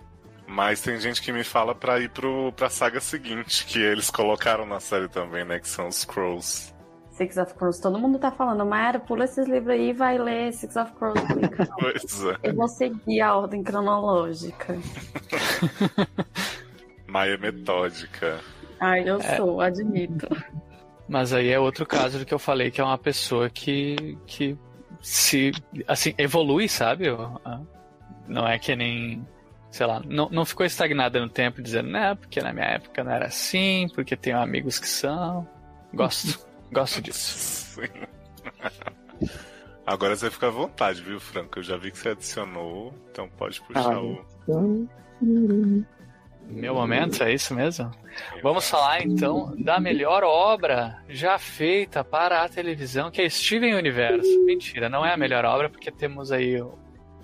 Speaker 1: Mas tem gente que me fala pra ir pro, pra saga seguinte, que eles colocaram na série também, né? Que são os Crows.
Speaker 5: Six of Crows. Todo mundo tá falando, Mayara, pula esses livros aí e vai ler Six of Crows. [laughs]
Speaker 1: pois é.
Speaker 5: Eu vou seguir a ordem cronológica. [laughs]
Speaker 1: Maia metódica.
Speaker 5: Ai, eu é. sou, admito.
Speaker 6: Mas aí é outro caso do que eu falei, que é uma pessoa que, que se, assim, evolui, sabe? Não é que nem, sei lá, não, não ficou estagnada no tempo dizendo, né, porque na minha época não era assim, porque tenho amigos que são. Gosto, [laughs] gosto disso. Sim. [laughs]
Speaker 1: Agora você fica à vontade, viu, Franco? Eu já vi que você adicionou, então pode puxar ah, o.
Speaker 6: Meu momento, é isso mesmo? Vamos falar então da melhor obra já feita para a televisão, que é Steven Universo. Mentira, não é a melhor obra, porque temos aí o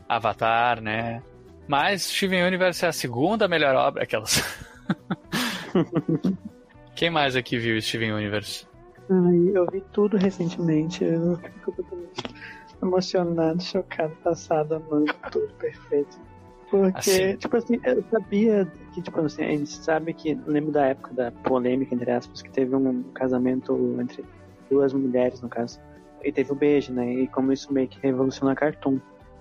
Speaker 6: Avatar, né? Mas Steven Universe é a segunda melhor obra. Aquelas. [laughs] Quem mais aqui viu Steven Universe?
Speaker 7: Ai, eu vi tudo recentemente. Eu fico completamente emocionado, chocado, passado, amando tudo perfeito. Porque, assim. tipo assim, eu sabia que, tipo assim, a gente sabe que, lembro da época da polêmica, entre aspas, que teve um casamento entre duas mulheres, no caso. E teve o um beijo, né? E como isso meio que revolucionou a Cartoon.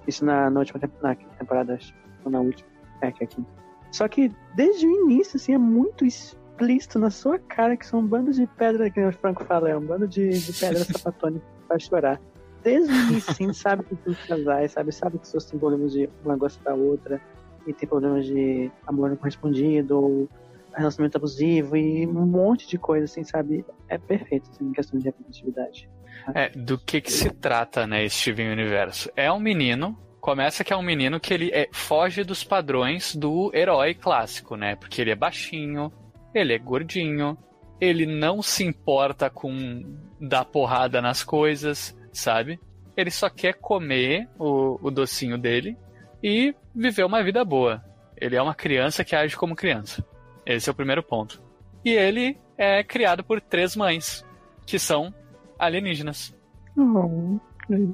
Speaker 7: Isso na, na última na temporada, acho. Na última. É aqui. Só que desde o início, assim, é muito explícito na sua cara que são um bando de pedra, que o Franco fala, é um bando de, de pedra [laughs] sapatônica pra chorar. Desde o início, assim, [laughs] sabe que tem casais, sabe? Sabe que as pessoas têm problemas de uma gosta da outra, e tem problemas de amor não correspondido, ou relacionamento abusivo, e um monte de coisa, assim, sabe? É perfeito, assim, em questão de representatividade.
Speaker 6: É, do que que se trata, né, Steven Universo? É um menino começa que é um menino que ele é, foge dos padrões do herói clássico, né? Porque ele é baixinho, ele é gordinho, ele não se importa com dar porrada nas coisas, sabe? Ele só quer comer o, o docinho dele e viver uma vida boa. Ele é uma criança que age como criança. Esse é o primeiro ponto. E ele é criado por três mães, que são alienígenas.
Speaker 7: Oh.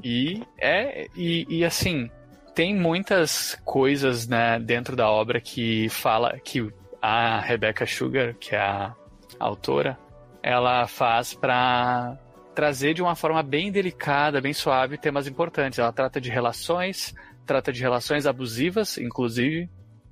Speaker 6: E é e, e assim, tem muitas coisas né, dentro da obra que fala que a Rebecca Sugar, que é a autora, ela faz para trazer de uma forma bem delicada, bem suave temas importantes. Ela trata de relações, trata de relações abusivas, inclusive,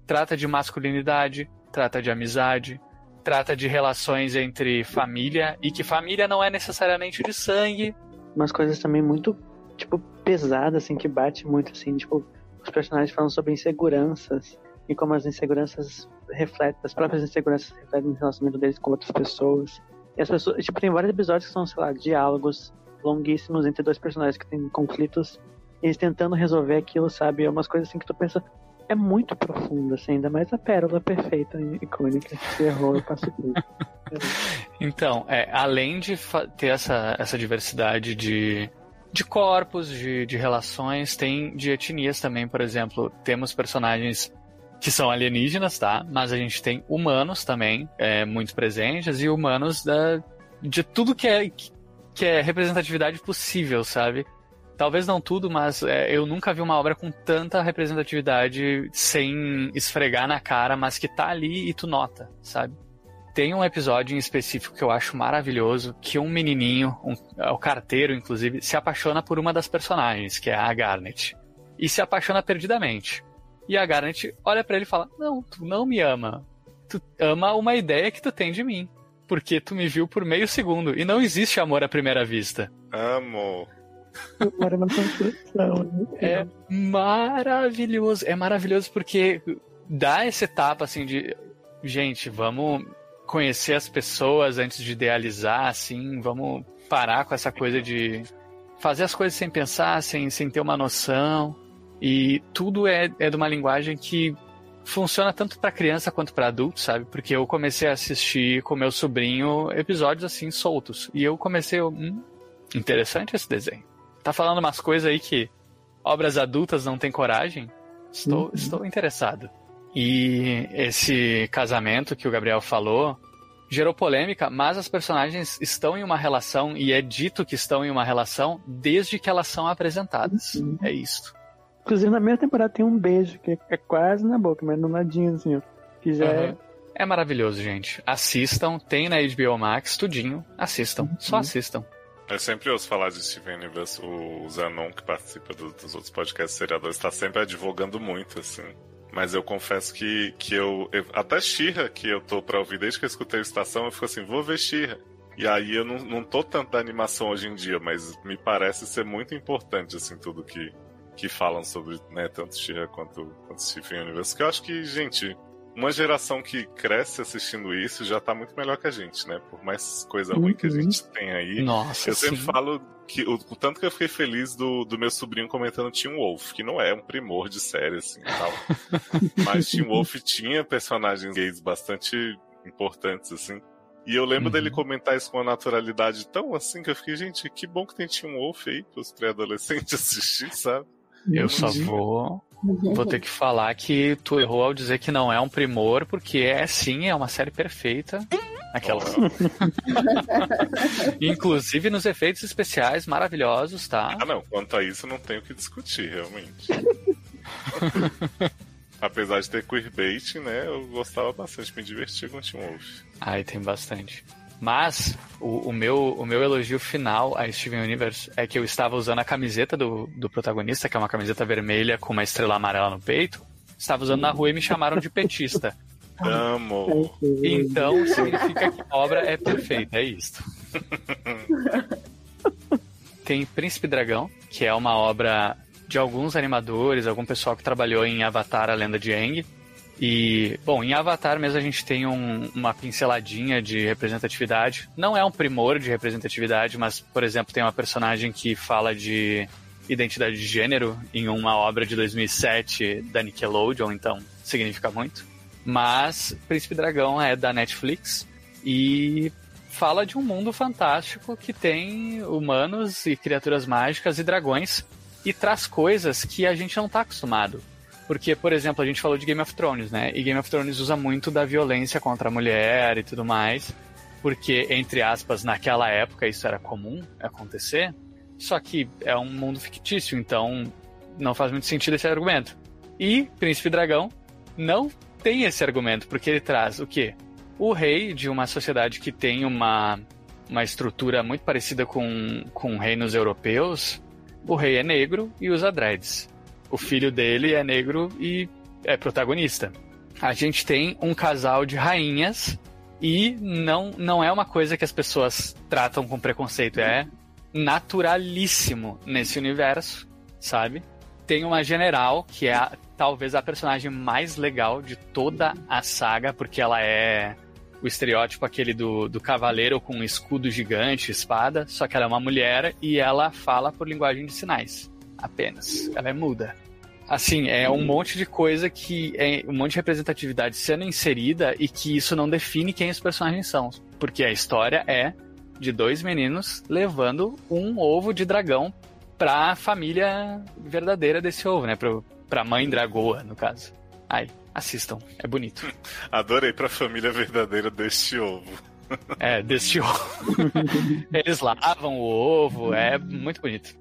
Speaker 6: trata de masculinidade, trata de amizade, trata de relações entre família e que família não é necessariamente de sangue.
Speaker 7: Umas coisas também muito tipo, pesada, assim, que bate muito, assim, tipo, os personagens falam sobre inseguranças e como as inseguranças refletem, as próprias inseguranças refletem no relacionamento deles com outras pessoas. E as pessoas, tipo, tem vários episódios que são, sei lá, diálogos longuíssimos entre dois personagens que têm conflitos, e eles tentando resolver aquilo, sabe? É umas coisas assim que tu pensa, é muito profundo, assim, ainda mais a pérola perfeita, icônica, que errou e passou tudo. [laughs]
Speaker 6: então, é, além de ter essa, essa diversidade de, de corpos, de, de relações, tem de etnias também, por exemplo. Temos personagens que são alienígenas, tá? Mas a gente tem humanos também, é, muito presentes, e humanos da, de tudo que é, que é representatividade possível, sabe? Talvez não tudo, mas é, eu nunca vi uma obra com tanta representatividade sem esfregar na cara, mas que tá ali e tu nota, sabe? Tem um episódio em específico que eu acho maravilhoso, que um menininho, um, é o carteiro inclusive, se apaixona por uma das personagens, que é a Garnet. E se apaixona perdidamente. E a Garnet olha para ele e fala: Não, tu não me ama. Tu ama uma ideia que tu tem de mim. Porque tu me viu por meio segundo. E não existe amor à primeira vista.
Speaker 1: Amo.
Speaker 6: É maravilhoso. É maravilhoso porque dá essa etapa assim de. Gente, vamos conhecer as pessoas antes de idealizar, assim, vamos parar com essa coisa de fazer as coisas sem pensar, sem, sem ter uma noção. E tudo é, é de uma linguagem que funciona tanto para criança quanto para adulto, sabe? Porque eu comecei a assistir com meu sobrinho episódios assim soltos. E eu comecei, hum, interessante esse desenho tá falando umas coisas aí que obras adultas não têm coragem. Estou, uhum. estou interessado. E esse casamento que o Gabriel falou gerou polêmica, mas as personagens estão em uma relação e é dito que estão em uma relação desde que elas são apresentadas. Uhum. É isso.
Speaker 7: Inclusive na primeira temporada tem um beijo que é quase na boca, mas no ladinho assim, ó, que já uhum. é
Speaker 6: é maravilhoso, gente. Assistam, tem na HBO Max, tudinho. Assistam, uhum. só assistam.
Speaker 1: Eu sempre ouço falar de Steven Universe, o Zanon, que participa do, dos outros podcasts seriadores, está sempre advogando muito, assim. Mas eu confesso que, que eu, eu Até Xirra, que eu tô pra ouvir desde que eu escutei a estação, eu fico assim, vou ver Xirra. E aí eu não, não tô tanto da animação hoje em dia, mas me parece ser muito importante, assim, tudo que, que falam sobre, né, tanto Xirra quanto, quanto Steven Universe. Que eu acho que, gente, uma geração que cresce assistindo isso já tá muito melhor que a gente, né? Por mais coisa ruim que a uhum. gente tem aí.
Speaker 6: Nossa,
Speaker 1: eu sempre falo que o, o, tanto que eu fiquei feliz do, do meu sobrinho comentando Team Wolf, que não é um primor de série, assim, tal. [laughs] Mas Team Wolf tinha personagens gays bastante importantes, assim. E eu lembro uhum. dele comentar isso com uma naturalidade tão assim que eu fiquei, gente, que bom que tem Team Wolf aí pros pré-adolescentes [laughs] assistir, sabe?
Speaker 6: Eu, eu só vou Vou ter que falar que tu errou ao dizer que não é um primor, porque é sim, é uma série perfeita. Aquela. [laughs] Inclusive nos efeitos especiais maravilhosos, tá?
Speaker 1: Ah, não. Quanto a isso, não tenho o que discutir, realmente. [laughs] Apesar de ter queerbait, né? Eu gostava bastante, me divertir com Team Wolf.
Speaker 6: Ai, tem bastante. Mas o, o, meu, o meu elogio final a Steven Universe é que eu estava usando a camiseta do, do protagonista, que é uma camiseta vermelha com uma estrela amarela no peito. Estava usando na rua e me chamaram de petista. [laughs]
Speaker 1: Amo!
Speaker 6: Então significa que a obra é perfeita, é isto. [laughs] Tem Príncipe Dragão, que é uma obra de alguns animadores, algum pessoal que trabalhou em Avatar, a Lenda de Aang e, bom, em Avatar mesmo a gente tem um, uma pinceladinha de representatividade. Não é um primor de representatividade, mas, por exemplo, tem uma personagem que fala de identidade de gênero em uma obra de 2007 da Nickelodeon, então significa muito. Mas Príncipe Dragão é da Netflix e fala de um mundo fantástico que tem humanos e criaturas mágicas e dragões e traz coisas que a gente não está acostumado. Porque, por exemplo, a gente falou de Game of Thrones, né? E Game of Thrones usa muito da violência contra a mulher e tudo mais. Porque, entre aspas, naquela época isso era comum acontecer. Só que é um mundo fictício, então não faz muito sentido esse argumento. E Príncipe Dragão não tem esse argumento, porque ele traz o quê? O rei de uma sociedade que tem uma, uma estrutura muito parecida com, com reinos europeus. O rei é negro e usa dreads o filho dele é negro e é protagonista. A gente tem um casal de rainhas e não, não é uma coisa que as pessoas tratam com preconceito, é naturalíssimo nesse universo, sabe? Tem uma general que é a, talvez a personagem mais legal de toda a saga, porque ela é o estereótipo aquele do, do cavaleiro com um escudo gigante, espada, só que ela é uma mulher e ela fala por linguagem de sinais apenas. Ela é muda. Assim, é um monte de coisa que é um monte de representatividade sendo inserida e que isso não define quem os personagens são. Porque a história é de dois meninos levando um ovo de dragão pra família verdadeira desse ovo, né? Pro, pra mãe dragoa, no caso. Ai, assistam, é bonito. [laughs]
Speaker 1: Adorei pra família verdadeira deste ovo. [laughs]
Speaker 6: É, deste ovo. [laughs] Eles lavam o ovo, é muito bonito.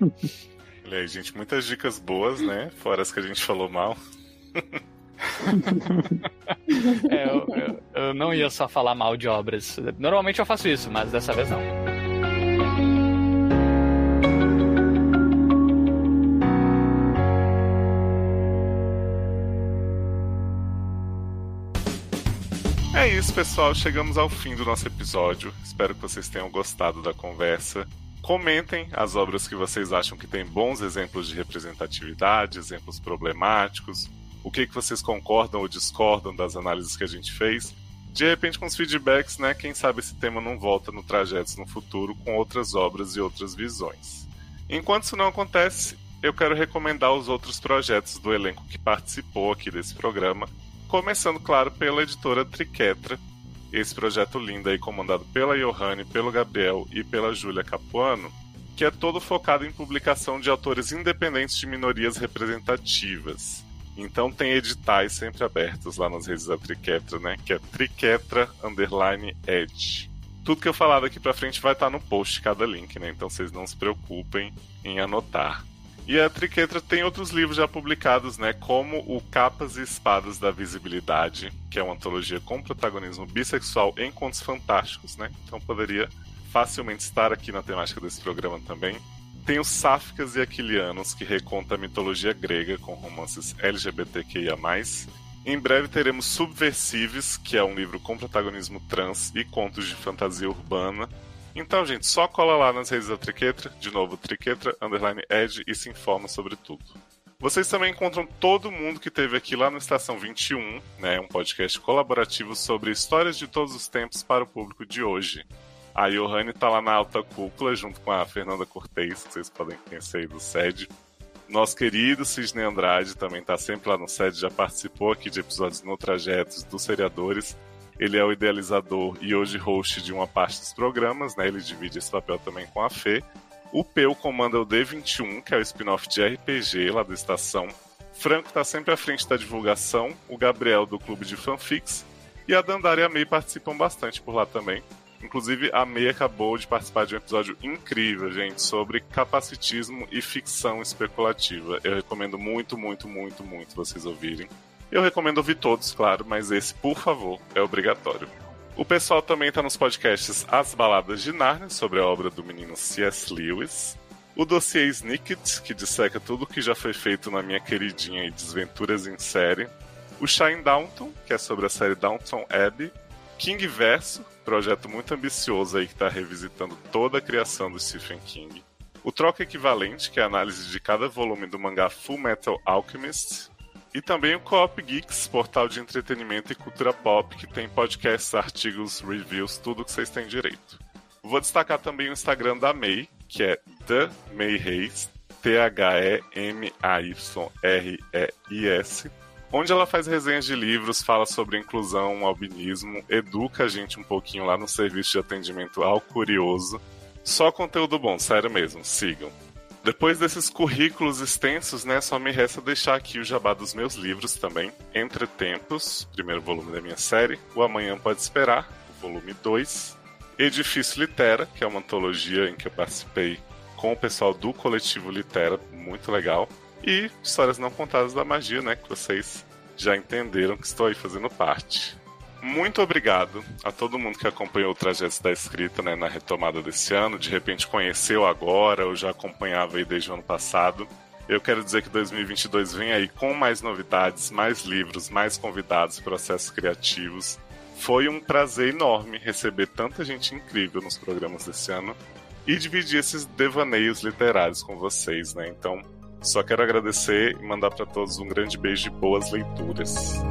Speaker 1: Olha aí, gente, muitas dicas boas, né? Fora as que a gente falou mal. [laughs]
Speaker 6: é, eu, eu, eu, não ia só falar mal de obras. Normalmente eu faço isso, mas dessa vez não.
Speaker 1: É isso, pessoal. Chegamos ao fim do nosso episódio. Espero que vocês tenham gostado da conversa. Comentem as obras que vocês acham que têm bons exemplos de representatividade, exemplos problemáticos, o que, que vocês concordam ou discordam das análises que a gente fez. De repente, com os feedbacks, né, quem sabe esse tema não volta no Trajetos no futuro com outras obras e outras visões. Enquanto isso não acontece, eu quero recomendar os outros projetos do elenco que participou aqui desse programa, começando, claro, pela editora Triquetra, esse projeto lindo aí comandado pela Johanne, pelo Gabriel e pela Júlia Capuano, que é todo focado em publicação de autores independentes de minorias representativas. Então tem editais sempre abertos lá nas redes da Triquetra, né? Que é Triquetra Underline Edge. Tudo que eu falar daqui pra frente vai estar no post cada link, né? Então vocês não se preocupem em anotar. E a Triquetra tem outros livros já publicados, né? Como o Capas e Espadas da Visibilidade, que é uma antologia com protagonismo bissexual em contos fantásticos, né? Então poderia facilmente estar aqui na temática desse programa também. Tem os Sáficas e Aquilianos, que reconta a mitologia grega com romances LGBTQIA. Em breve teremos Subversives, que é um livro com protagonismo trans e contos de fantasia urbana, então, gente, só cola lá nas redes da Triquetra, de novo, Triquetra, underline Ed, e se informa sobre tudo. Vocês também encontram todo mundo que teve aqui lá no Estação 21, né, um podcast colaborativo sobre histórias de todos os tempos para o público de hoje. A Johanne tá lá na alta cúpula, junto com a Fernanda Cortez, que vocês podem conhecer aí do SED. Nosso querido Sidney Andrade também tá sempre lá no SED, já participou aqui de episódios no Trajetos dos Seriadores. Ele é o idealizador e hoje host de uma parte dos programas, né? Ele divide esse papel também com a Fê. O Peu comanda o D21, que é o spin-off de RPG lá da estação. Franco está sempre à frente da divulgação, o Gabriel do Clube de Fanfics e a Dandara e a May participam bastante por lá também. Inclusive, a May acabou de participar de um episódio incrível, gente, sobre capacitismo e ficção especulativa. Eu recomendo muito, muito, muito, muito vocês ouvirem. Eu recomendo ouvir todos, claro, mas esse, por favor, é obrigatório. O pessoal também está nos podcasts As Baladas de Narnia, sobre a obra do menino C.S. Lewis. O dossiê Snicket, que disseca tudo o que já foi feito na minha queridinha e Desventuras em Série. O Shine Downton, que é sobre a série Downton Abbey. King Verso, projeto muito ambicioso aí que está revisitando toda a criação do Stephen King. O Troca Equivalente, que é a análise de cada volume do mangá Full Metal Alchemist. E também o Coop Geeks, portal de entretenimento e cultura pop, que tem podcasts, artigos, reviews, tudo que vocês têm direito. Vou destacar também o Instagram da May, que é The May Reis, T-H-E-M-A-Y-R-E-I-S, onde ela faz resenhas de livros, fala sobre inclusão, albinismo, educa a gente um pouquinho lá no serviço de atendimento ao curioso. Só conteúdo bom, sério mesmo, sigam. Depois desses currículos extensos, né, só me resta deixar aqui o jabá dos meus livros também. Entre Tempos, primeiro volume da minha série, O Amanhã Pode Esperar, volume 2. Edifício Litera, que é uma antologia em que eu participei com o pessoal do coletivo Litera, muito legal. E Histórias Não Contadas da Magia, né, que vocês já entenderam que estou aí fazendo parte muito obrigado a todo mundo que acompanhou o trajeto da escrita né, na retomada desse ano. De repente conheceu agora ou já acompanhava aí desde o ano passado. Eu quero dizer que 2022 vem aí com mais novidades, mais livros, mais convidados, processos criativos. Foi um prazer enorme receber tanta gente incrível nos programas desse ano e dividir esses devaneios literários com vocês, né? Então, só quero agradecer e mandar para todos um grande beijo e boas leituras.